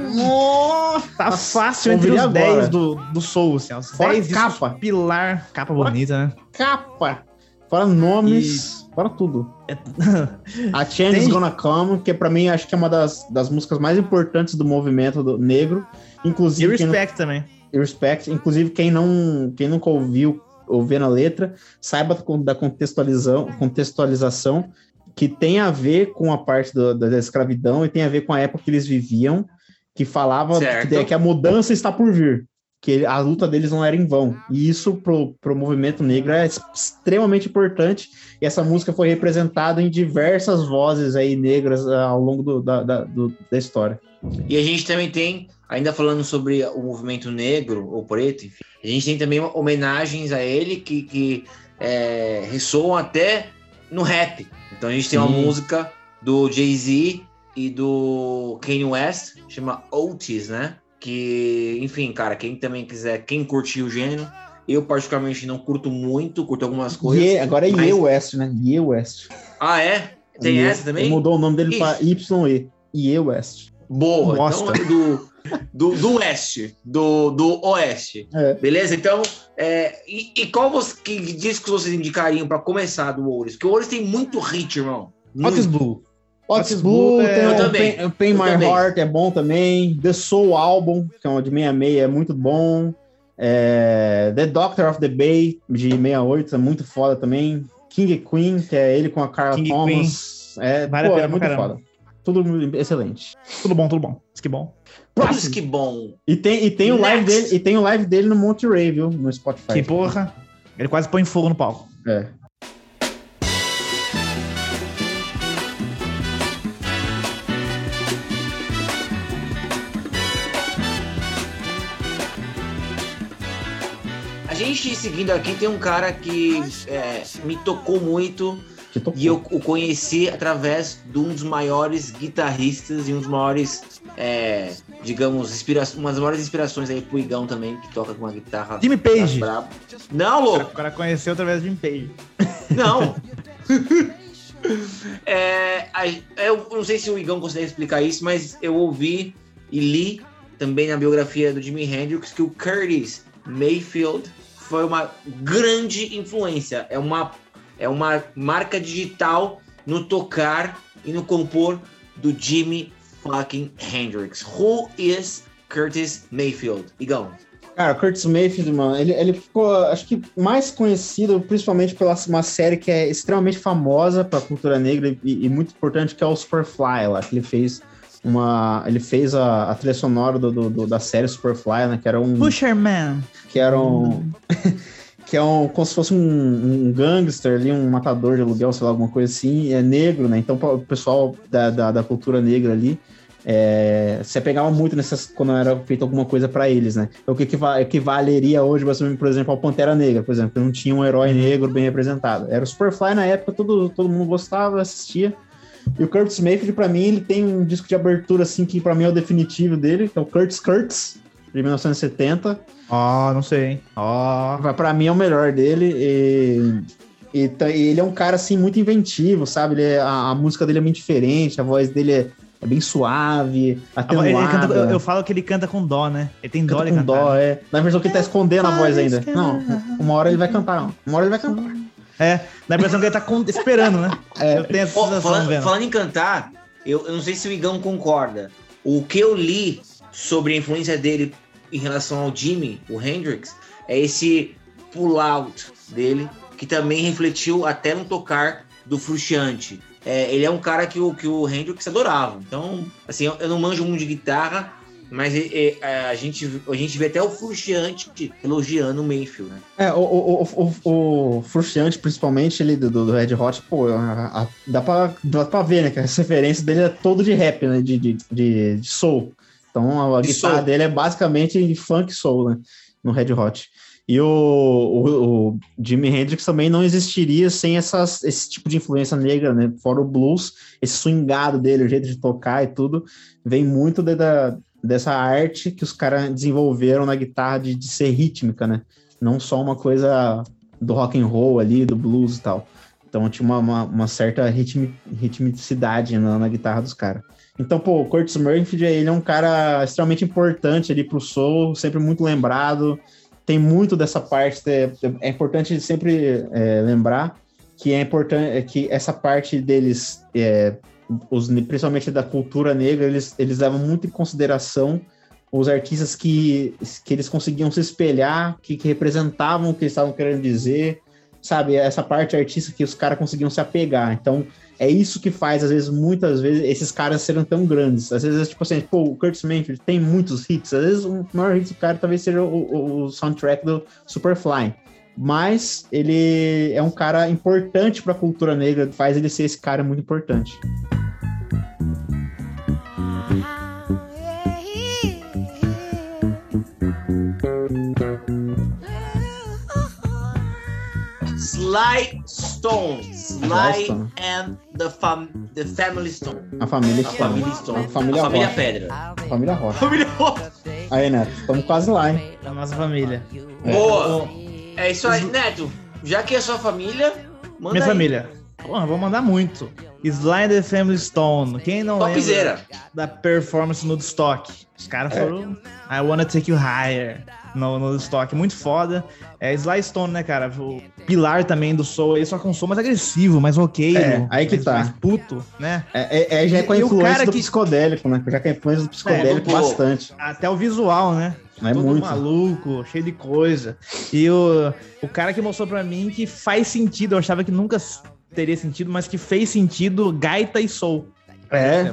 Tá Nossa, fácil entre os agora. 10 do, do Soul, assim, os Fora 10 discos capa. pilar. Capa Fora- bonita, né? Capa. Fora nomes, fora tudo. [laughs] A Change is Tem- Gonna Come, que pra mim acho que é uma das, das músicas mais importantes do movimento do negro. E Inclusive, não- Respect também. Respect. Inclusive, quem, não, quem nunca ouviu, ouvindo a letra, saiba da contextualização, contextualização que tem a ver com a parte do- da, escravidão e tem a ver com a época que eles viviam, que falava que, que a mudança está por vir, que a luta deles não era em vão. E isso pro, pro movimento negro é extremamente importante. E essa música foi representada em diversas vozes aí negras ah, ao longo do- da, da, do- da história. E a gente também tem, ainda falando sobre o movimento negro ou preto, enfim, a gente tem também homenagens a ele que, que é, ressoam até no rap. Então a gente tem uma Sim. música do Jay-Z e do Kanye West, chama Otis, né? Que, enfim, cara, quem também quiser, quem curtir o gênero, eu particularmente não curto muito, curto algumas coisas. Ye- agora é mas- Ye West, né? Ye West. Ah, é? Tem Ye- essa também? Ele mudou o nome dele para YE. Ye West. Boa, Bosta. então do, do, do oeste, do, do oeste. É. Beleza? Então, é, e, e qual você, que discos vocês indicariam pra começar do Ouris? Porque o Ouris tem muito hit, irmão. Otis Blue. Otis Blue, Blue, é- tem Eu o também. Pain, o Pain Eu My também. Heart é bom também. The Soul Album, que é um de 66, é muito bom. É, the Doctor of the Bay, de 68, é muito foda também. King e Queen, que é ele com a Carla King Thomas. É, Vale a pô, pena é muito caramba. foda. Tudo excelente. Tudo bom, tudo bom. Isso que bom. Todos que bom. E tem, e tem o live dele, e tem o live dele no Monterey, viu? No Spotify. Que porra. Ele quase põe fogo no palco. É. A gente seguindo aqui tem um cara que é, me tocou muito e eu o conheci através de um dos maiores guitarristas e um dos maiores, é, digamos, inspira uma das maiores inspirações aí pro Igão também, que toca com uma guitarra. Jimmy Page. brabo. Não, O louco! cara conheceu através de Jim Page. Não. [laughs] É, eu não sei se o Igão consegue explicar isso, mas eu ouvi e li também na biografia do Jimi Hendrix que o Curtis Mayfield foi uma grande influência. É uma, é uma marca digital no tocar e no compor do Jimi fucking Hendrix. Who is Curtis Mayfield? Igão. Cara, o Curtis Mayfield, mano, ele, ele ficou, acho que, mais conhecido principalmente pela uma série que é extremamente famosa pra cultura negra e, e muito importante, que é o Superfly, lá, que ele fez uma... Ele fez a, a trilha sonora do, do- do- da série Superfly, né, que era um... Pusherman. Que era um... [laughs] que é um, como se fosse um, um gangster ali, um matador de aluguel, sei lá, alguma coisa assim, é negro, né, então o pessoal da, da, da cultura negra ali é, se apegava muito nessas quando era feita alguma coisa pra eles, né? O que equiva- equivaleria hoje, por exemplo, ao Pantera Negra, por exemplo, que não tinha um herói negro bem representado. Era o Superfly na época, todo, todo mundo gostava, assistia. E o Curtis Mayfield, pra mim, ele tem um disco de abertura, assim, que pra mim é o definitivo dele, que é o Curtis Kurtz, de 1970. Ó, não sei, hein? Ó. Pra- Pra mim é o melhor dele. E, E, tá- e ele é um cara, assim, muito inventivo, sabe? É- a, a música dele é muito diferente, a voz dele é, é bem suave, Ele atenuada. canta- eu, eu falo que ele canta com dó, né? Ele tem dó canta de com cantar. dó, é. Na versão que ele tá escondendo a voz ainda. Não, uma hora ele vai cantar. Uma hora ele vai cantar. É, dá a impressão que ele tá com- esperando, né? É. Eu tenho essa Ó, sensação falando, vendo. falando em cantar, eu, eu não sei se o Igão concorda. O que eu li sobre a influência dele em relação ao Jimmy, o Hendrix, é esse pull-out dele, que também refletiu até no tocar do Frusciante. É, ele é um cara que o, que o Hendrix adorava. Então, assim, eu, eu não manjo muito de guitarra, mas é, é, a, gente, a gente vê até o Frusciante elogiando o Mayfield, né? É, o, o, o, o, Frusciante, principalmente, ele do, do Red Hot, pô, a- a- dá, pra, dá pra ver, né? Que as referências dele é todo de rap, né? De, de, de, de soul. Então a De guitarra soul. dele é basicamente funk soul, né? No Red Hot. E o, o, o Jimi Hendrix também não existiria sem essas, esse tipo de influência negra, né? Fora o blues, esse swingado dele, o jeito de tocar e tudo, vem muito de- da, dessa arte que os caras desenvolveram na guitarra de, de ser rítmica, né? Não só uma coisa do rock and roll ali, do blues e tal. Então tinha uma, uma, uma certa ritmi, ritmicidade na, na guitarra dos caras. Então, pô, o Curtis Murphy, ele é um cara extremamente importante ali pro soul, sempre muito lembrado. Tem muito dessa parte, é, é importante sempre é, lembrar que é importante que essa parte deles, é, os, principalmente da cultura negra, eles, eles levam muito em consideração os artistas que, que eles conseguiam se espelhar, que, que representavam o que eles estavam querendo dizer, sabe? Essa parte artística que os caras conseguiam se apegar. Então, é isso que faz, às vezes, muitas vezes, esses caras serem tão grandes. Às vezes, tipo assim, pô, o Curtis Mayfield tem muitos hits. Às vezes, o maior hit do cara talvez seja o, o- soundtrack do Superfly. Mas ele é um cara importante para a cultura negra, faz ele ser esse cara muito importante. Sly Stone. Sly Stone. and the, fam the Family Stone. A família A Stone. família Stone. A família, a família Rocha. Pedra. A família Rocha. Família Rocha. Aí, Neto, estamos quase lá, hein? Da nossa família. Boa. É isso aí, Neto. Já que é sua família, manda Minha aí. família. Porra, vou mandar muito. Sly the Family Stone. Quem não Topzera. lembra da performance no Woodstock? Os caras É. foram I Wanna Take You Higher no, no Woodstock. Muito foda. É Sly Stone, né, cara? O pilar também do soul. Ele só com um som mais agressivo, mais roqueiro. É, aí que mais, tá. Mais puto, né? É, é- é já é com a influência cara do que- psicodélico, né? Já com a influência do psicodélico É, do- bastante. Até o visual, né? É Todo muito. maluco, cheio de coisa. E o, o cara que mostrou pra mim que faz sentido, eu achava que nunca teria sentido, mas que fez sentido gaita e soul. É.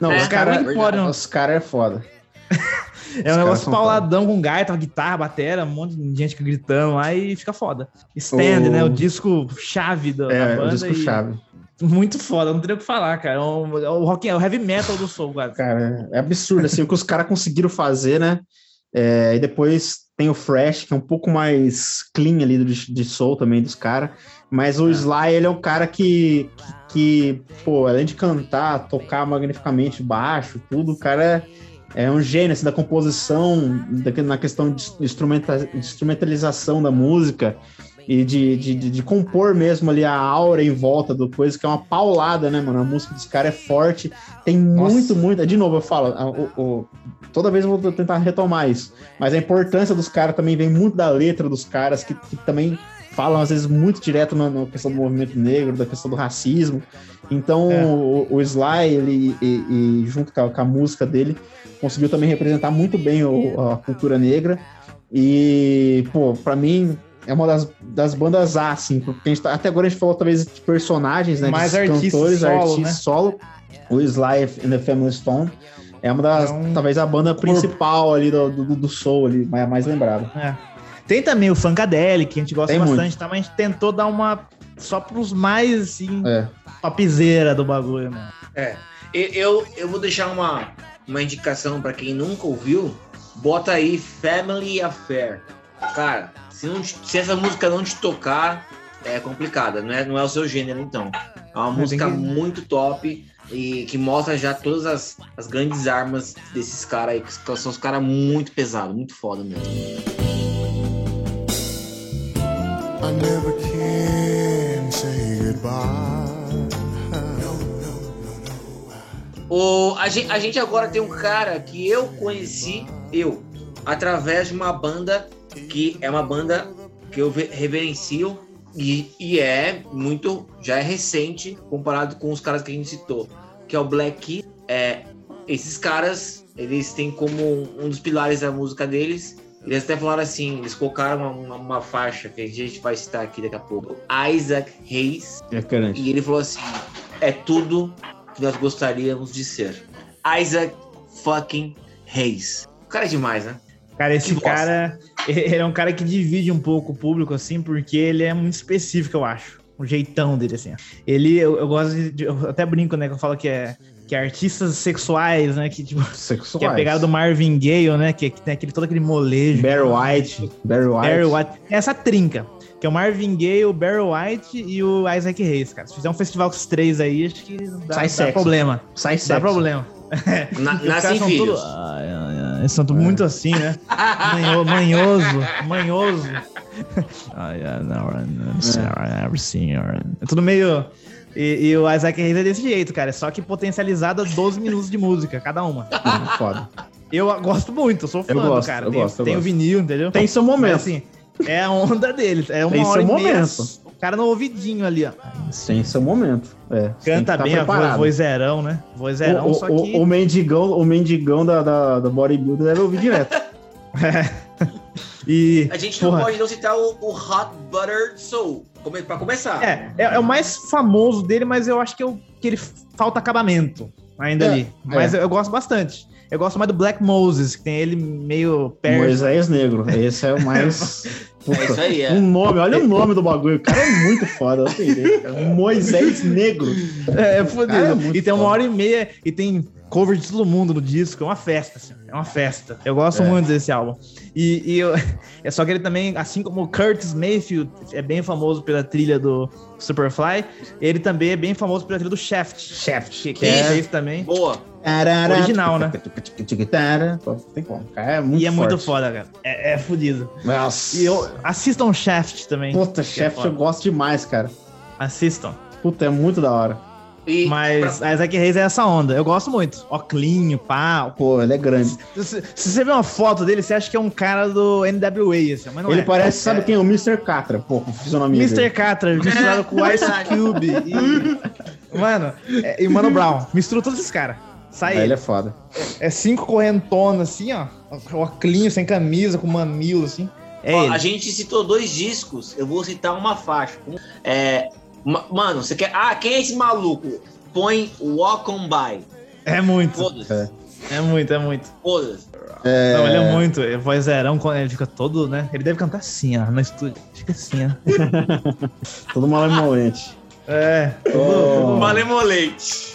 Não, É, os caras cara, verdade. os cara é foda. [laughs] É um caras negócio pauladão com gaita, guitarra, batera, um monte de gente gritando lá e fica foda. Stand, O- né? O disco chave da, da É, banda. o disco e- chave. Muito foda, não tem o que falar, cara. É o, é o rock, é o heavy metal do soul, cara. Cara, é absurdo, assim, o que os caras conseguiram fazer, né? É, e depois tem o Fresh, que é um pouco mais clean ali de, de soul também dos caras. Mas o Sly, ele é um cara que, que, que, pô, além de cantar, tocar magnificamente baixo, tudo, o cara é, é um gênio assim, da composição, da, na questão de instrumenta, de instrumentalização da música e de, de, de, de compor mesmo ali a aura em volta do coisa, que é uma paulada, né, mano? A música dos caras é forte, tem muito, muito. De novo, eu falo, a- o- o- toda vez eu vou tentar retomar isso, mas a importância dos caras também vem muito da letra dos caras, que, que também falam às vezes muito direto na, na questão do movimento negro, da questão do racismo. Então, É. o, o Sly, ele, e, e junto com a, com a música dele, conseguiu também representar muito bem o- a cultura negra. E, pô, pra mim, é uma das, das bandas A, assim, porque a gente tá- até agora a gente falou talvez de personagens, né? Mais de artistas cantores, solo, artistas né? solo. O Sly and the Family Stone é uma das, É talvez a banda principal ali do, do, do soul, ali, mais, mais lembrada. É. Tem também o Funkadelic, que a gente gosta Tem bastante, muito. tá? mas a gente tentou dar uma só pros mais, assim, É. topzera do bagulho, mano. É. E- Eu, eu vou deixar uma, uma indicação pra quem nunca ouviu. Bota aí Family Affair. Cara, se, não se essa música não te tocar, é complicada. Não é, não é o seu gênero, então. É uma tem música que- muito top e que mostra já todas as, as grandes armas desses caras aí, que são os caras muito pesados, muito foda mesmo. I never can O, a, gente, a gente agora tem um cara que eu conheci, eu, através de uma banda que é uma banda que eu ve- reverencio e, e é muito, já é recente comparado com os caras que a gente citou, que é o Black. É, esses caras, eles têm como um dos pilares da música deles, eles até falaram assim, eles colocaram uma, uma, faixa que a gente vai citar aqui daqui a pouco, Isaac Hayes, É e ele falou assim: é tudo que nós gostaríamos de ser. Isaac fucking Hayes. O cara é demais, né? Cara, esse Que bosta. cara, ele é um cara que divide um pouco o público, assim, porque ele é muito específico, eu acho. O jeitão dele, assim. Ele, eu, eu gosto de. Eu até brinco, né? Que eu falo que é, que é artistas sexuais, né? Que, tipo, Sexuais. que é a pegada do Marvin Gaye, né? Que, que tem aquele, todo aquele molejo. Barry White. Barry White. Barry White. Essa trinca. Que é o Marvin Gaye, o Barry White e o Isaac Hayes, cara. Se fizer um festival com os três aí, acho que dá, Sai dá sexo. problema. Sai Dá sexo. problema. Na, [laughs] nascem filhos. tudo- Ai, ai, ai, Eles são tudo muito assim, né? Manho- manhoso, manhoso. Não, não, Sarah, never seen her. É tudo meio. E, e o Isaac Hayes é desse jeito, cara. Só que potencializada 12 minutos de música, cada uma. [laughs] Foda. Eu gosto muito, eu sou fã Eu gosto, cara. eu tem gosto, eu tem o gosto. vinil, entendeu? Tem seu Mas, momento. assim, é a onda dele. É uma Tem hora seu e meia. Cara no ouvidinho ali, ó. Tem seu momento. É, Canta tá bem, a voz, vozeirão, né? Vozeirão, o, o, só que. o, o mendigão, o mendigão da, da, da bodybuilder deve ouvir direto. [laughs] e, A gente não porra, pode não citar o, o Hot Butter Soul. Come, pra começar. É, é, é o mais famoso dele, mas eu acho que, eu, que ele falta acabamento ainda É, ali. Mas é. eu, eu gosto bastante. Eu gosto mais do Black Moses, que tem ele meio perto. Moisés Negro. Esse é o mais. [laughs] É isso aí, é. Um nome, olha o nome do bagulho. O cara é muito foda. eu. [laughs] Moisés Negro. É, é. Cara, é e tem uma foda. hora e meia e tem cover de todo mundo no disco. É uma festa, assim. É uma festa. Eu gosto É. muito desse álbum. E, e eu- [laughs] é só que ele também, assim como o Curtis Mayfield é bem famoso pela trilha do Superfly, ele também é bem famoso pela trilha do Shaft. Shaft. Que, que ele fez também. Boa. Original, né? Tem como. Cara é muito e é muito forte. foda, cara. É, é fodido. Nossa. E eu, assistam Shaft também. Puta, é Shaft foda. eu gosto demais, cara. Assistam. Puta, é muito da hora. E Mas pra- a Isaac Reis é essa onda. Eu gosto muito. Oclinho, pá. Pô, ele é grande. Se, se você vê uma foto dele, você acha que é um cara do NWA, assim, mas não ele é. parece, sabe quem? O Mr. Catra. Pô, com fisionomia Mr. dele. Catra misturado com Ice [laughs] Cube e. Mano, é- e Mano Brown. Mistura todos esses caras. Sai É, ele ele. é foda. É cinco correntonas, assim, ó. Oclinho, sem camisa, com mamilo, assim. É ó, ele. a gente citou dois discos, eu vou citar uma faixa. É, mano, você quer. Ah, quem é esse maluco? Põe Walk On By. É muito. É. É muito, é muito. Foda-se. É, Não, ele é muito. É vozeirão, quando ele fica todo, né? Ele deve cantar assim, ó, no estúdio. Fica assim, ó. [laughs] todo malemolente. É. Oh. Malemolente.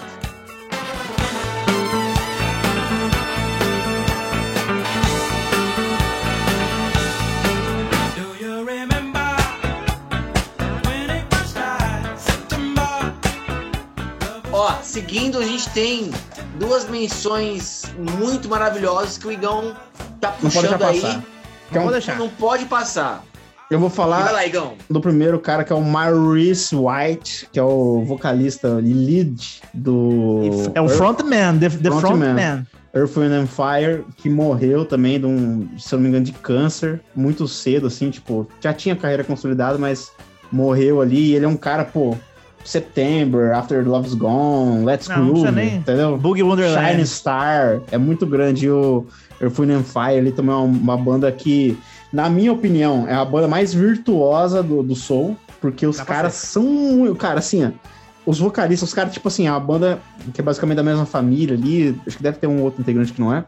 Seguindo, a gente tem duas menções muito maravilhosas que o Igão tá Não pode puxando aí. passar. Não vou deixar. Não pode passar. Eu vou falar lá, Igão. do primeiro cara que é o Maurice White, que é o vocalista e lead do É o frontman, the, the Frontman. frontman. Earth, Wind and Fire, que morreu também de um, se eu não me engano, de câncer, muito cedo, assim, tipo, já tinha carreira consolidada, mas morreu ali, e ele é um cara, pô, September, After Love's Gone, Let's Não, não Groove, nem- entendeu? Boogie Wonderland. Shine Star, é muito grande, e o Earth, Wind and Fire, ele também é uma, banda que, na minha opinião, é a banda mais virtuosa do, do Soul, porque os caras são, cara, assim, os vocalistas, os caras, tipo assim, a banda que é basicamente da mesma família ali, acho que deve ter um outro integrante que não é,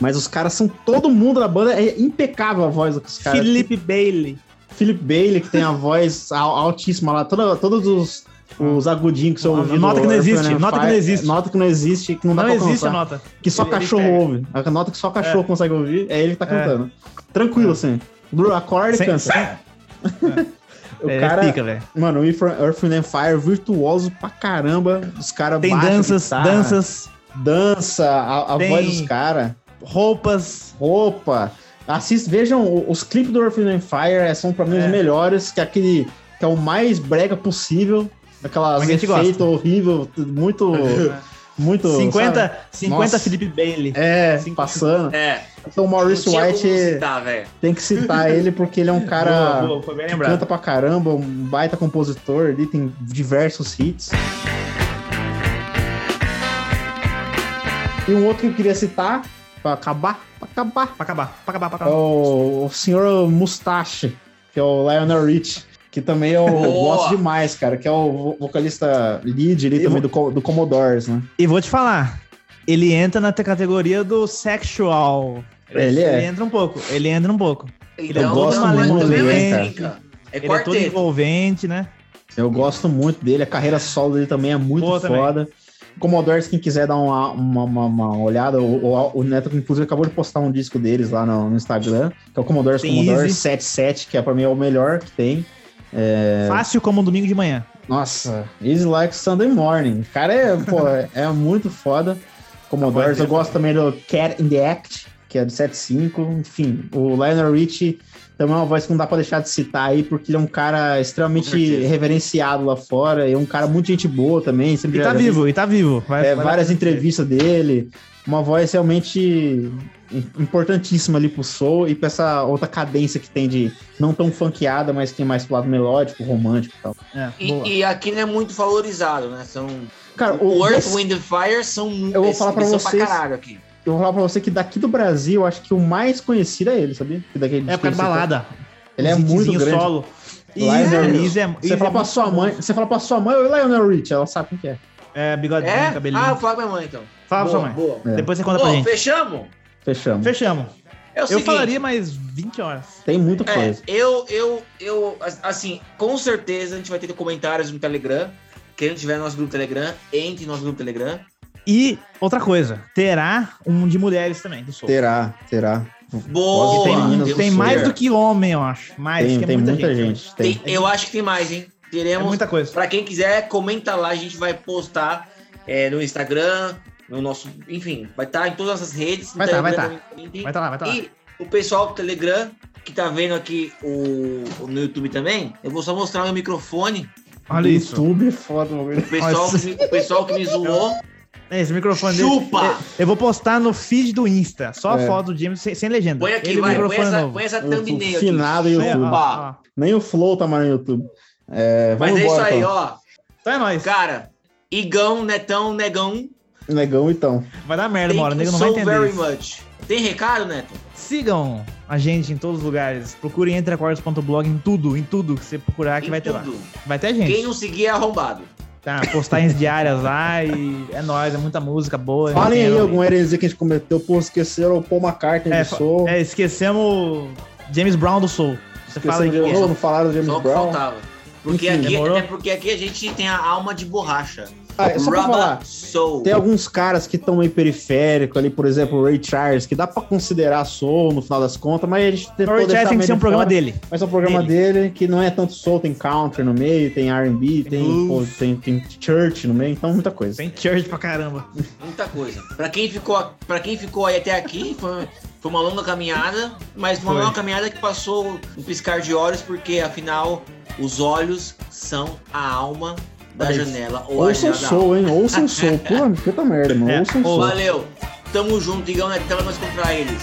mas os caras são, todo mundo da banda, é impecável a voz dos caras. Felipe Bailey. Philip Bailey, que tem a voz al- altíssima lá, toda, todos os, os agudinhos que você Nota ouviu. que do não existe, nota que não existe. Nota que não existe, que não, Não existe a nota. Que só Ele- ele cachorro pega. ouve. A nota que só cachorro É. consegue ouvir, é ele que tá cantando. Tranquilo, assim. Blue acorde e sem- [laughs] O é, cara, pica, mano, o Earth and Fire, virtuoso pra caramba. Os caras Tem baixam danças, guitarra, danças, Dança, a, a voz dos caras, roupas. roupa. Assist, vejam, os clipes do Earth and Fire são pra mim É. os melhores, que é aquele que é o mais brega possível. Aquelas Mas a gente gosta. efeitos horrível, muito. [laughs] muito. 50, sabe? 50 Nossa. Felipe Bailey. É, Cinco- passando. É. Então o Maurice White citar, tem que citar [laughs] ele porque ele é um cara. Boa, boa, foi bem que lembrado. canta pra caramba, um baita compositor, ele tem diversos hits. E um outro que eu queria citar, pra acabar, pra acabar, Pra acabar, pra acabar, pra é acabar. o, o senhor Mustache, que é o Lionel Rich, que também eu Boa. gosto demais, cara, que é o vo- vocalista lead ali Eu também vou- do, do Commodores, né? E vou te falar, ele entra na categoria do sexual. Ele é. entra um pouco, ele entra um pouco. Então, Eu gosto não, mas muito dele, é cara. É ele é todo envolvente, né? Eu gosto muito dele, a carreira solo dele também é muito Boa também. foda. Commodores, quem quiser dar uma, uma, uma- uma olhada, o, o, Neto, inclusive, acabou de postar um disco deles lá no, no Instagram, que é o Commodores Commodores Easy. 77, que é pra mim é o melhor que tem. Fácil como um domingo de manhã. Nossa, Easy Like Sunday Morning. O cara é, pô, é, é muito foda. Commodores, eu gosto também do Cat in the Act, que é do 75. Enfim, o Lionel Richie também é uma voz que não dá pra deixar de citar aí, porque ele é um cara extremamente reverenciado lá fora, e é um cara muito gente boa também. Sempre E tá vivo, e tá vivo. Vai, é, vai- várias entrevistas dele, uma voz realmente importantíssima ali pro soul e pra essa outra cadência que tem de não tão funkeada, mas que tem mais pro lado melódico, romântico e tal. É. E, e aqui não é muito valorizado, né? São. Cara, o o, Earth, Wind and Fire são. Eu vou falar pra vocês- pra caralho aqui. eu vou falar pra você que daqui do Brasil, eu acho que o mais conhecido é ele, sabia? Que daquele É por balada. Ele é muito grande. solo. Easy é- Você fala é pra sua mãe, você fala pra sua mãe, oi Lionel Rich, ela sabe quem que é. É, bigodinho, É? cabelinho. Ah, eu falo pra minha mãe então. Fala pra boa, sua mãe. Boa. É. Depois você conta pra gente. fechamos? Fechamos. Fechamos. É Eu seguinte, falaria mais 20 horas. Tem muita É, coisa. eu, eu, eu, assim, com certeza a gente vai ter comentários no Telegram. Quem não tiver no nosso grupo Telegram, entre no nosso grupo Telegram. E outra coisa, terá um de mulheres também, do Soul. Terá, terá. Boa! tem meninas tem mais do que homem, eu acho. Mais, Tem, que é tem muita, muita gente. gente. Tem. Tem- eu acho que tem mais, hein? É Teremos. muita coisa. Pra quem quiser, comenta lá, a gente vai postar é, no Instagram, no nosso. Enfim, vai estar em todas as redes. Vai tá, vai Telegram também. Vai tá lá, vai tá lá. E o pessoal do Telegram, que tá vendo aqui o, o- no YouTube também, eu vou só mostrar meu microfone. Olha isso. YouTube é foda, meu. O pessoal, que, me- o pessoal que me zoou. É, Esse microfone dele. Chupa! Eu, eu vou postar no feed do Insta. Só a É. foto do James sem, sem legenda. Põe aqui, Ele o vai, põe microfone essa, novo. põe essa O thumbnail finado aqui. YouTube. Chupa! ó, ó. Nem o Flow tá mais no YouTube. É, Mas é isso embora, aí, então. ó. Então é nóis. Cara, Igão, Netão, Negão. Negão, então. Vai dar merda, uma hora. O Thank nego you não vai entender. very much. Tem recado, Neto? Sigam a gente em todos os lugares. Procurem entreacordos.blog em tudo, em tudo que você procurar que Em vai ter lá. tudo. Vai ter gente. Quem não seguir é arrombado. Tá, postagens [laughs] diárias lá e é nóis, é muita música boa. Falem aí alguma heresia que a gente cometeu. Pô, esqueceram o Paul McCartney É, do Soul. É, esquecemos James Brown do Soul. Você fala aí novo, não falaram do James Só Brown. faltava. Porque Enfim, aqui, é porque aqui a gente tem a alma de borracha. Ah, é só pra falar. Soul. Tem alguns caras que estão meio periférico ali, por exemplo, o Ray Charles, que dá pra considerar soul no final das contas, mas a gente O tentou Ray deixar Charles tem que ser um programa fora. dele. Mas é um programa dele. que não é tanto soul, tem country no meio, tem R&B, tem, pô, tem, tem church no meio, então muita coisa. Tem church pra caramba. Muita coisa. Pra quem ficou, pra quem ficou aí até aqui, foi, foi uma longa caminhada, mas uma Foi. longa caminhada que passou um piscar de olhos, porque afinal os olhos são a alma da janela ou ouça a janela. Ouça o hein? Ouça o show. Pô, puta merda, mano. Ouça o show. Valeu. Tamo junto, Igão é Netela, nós contra eles.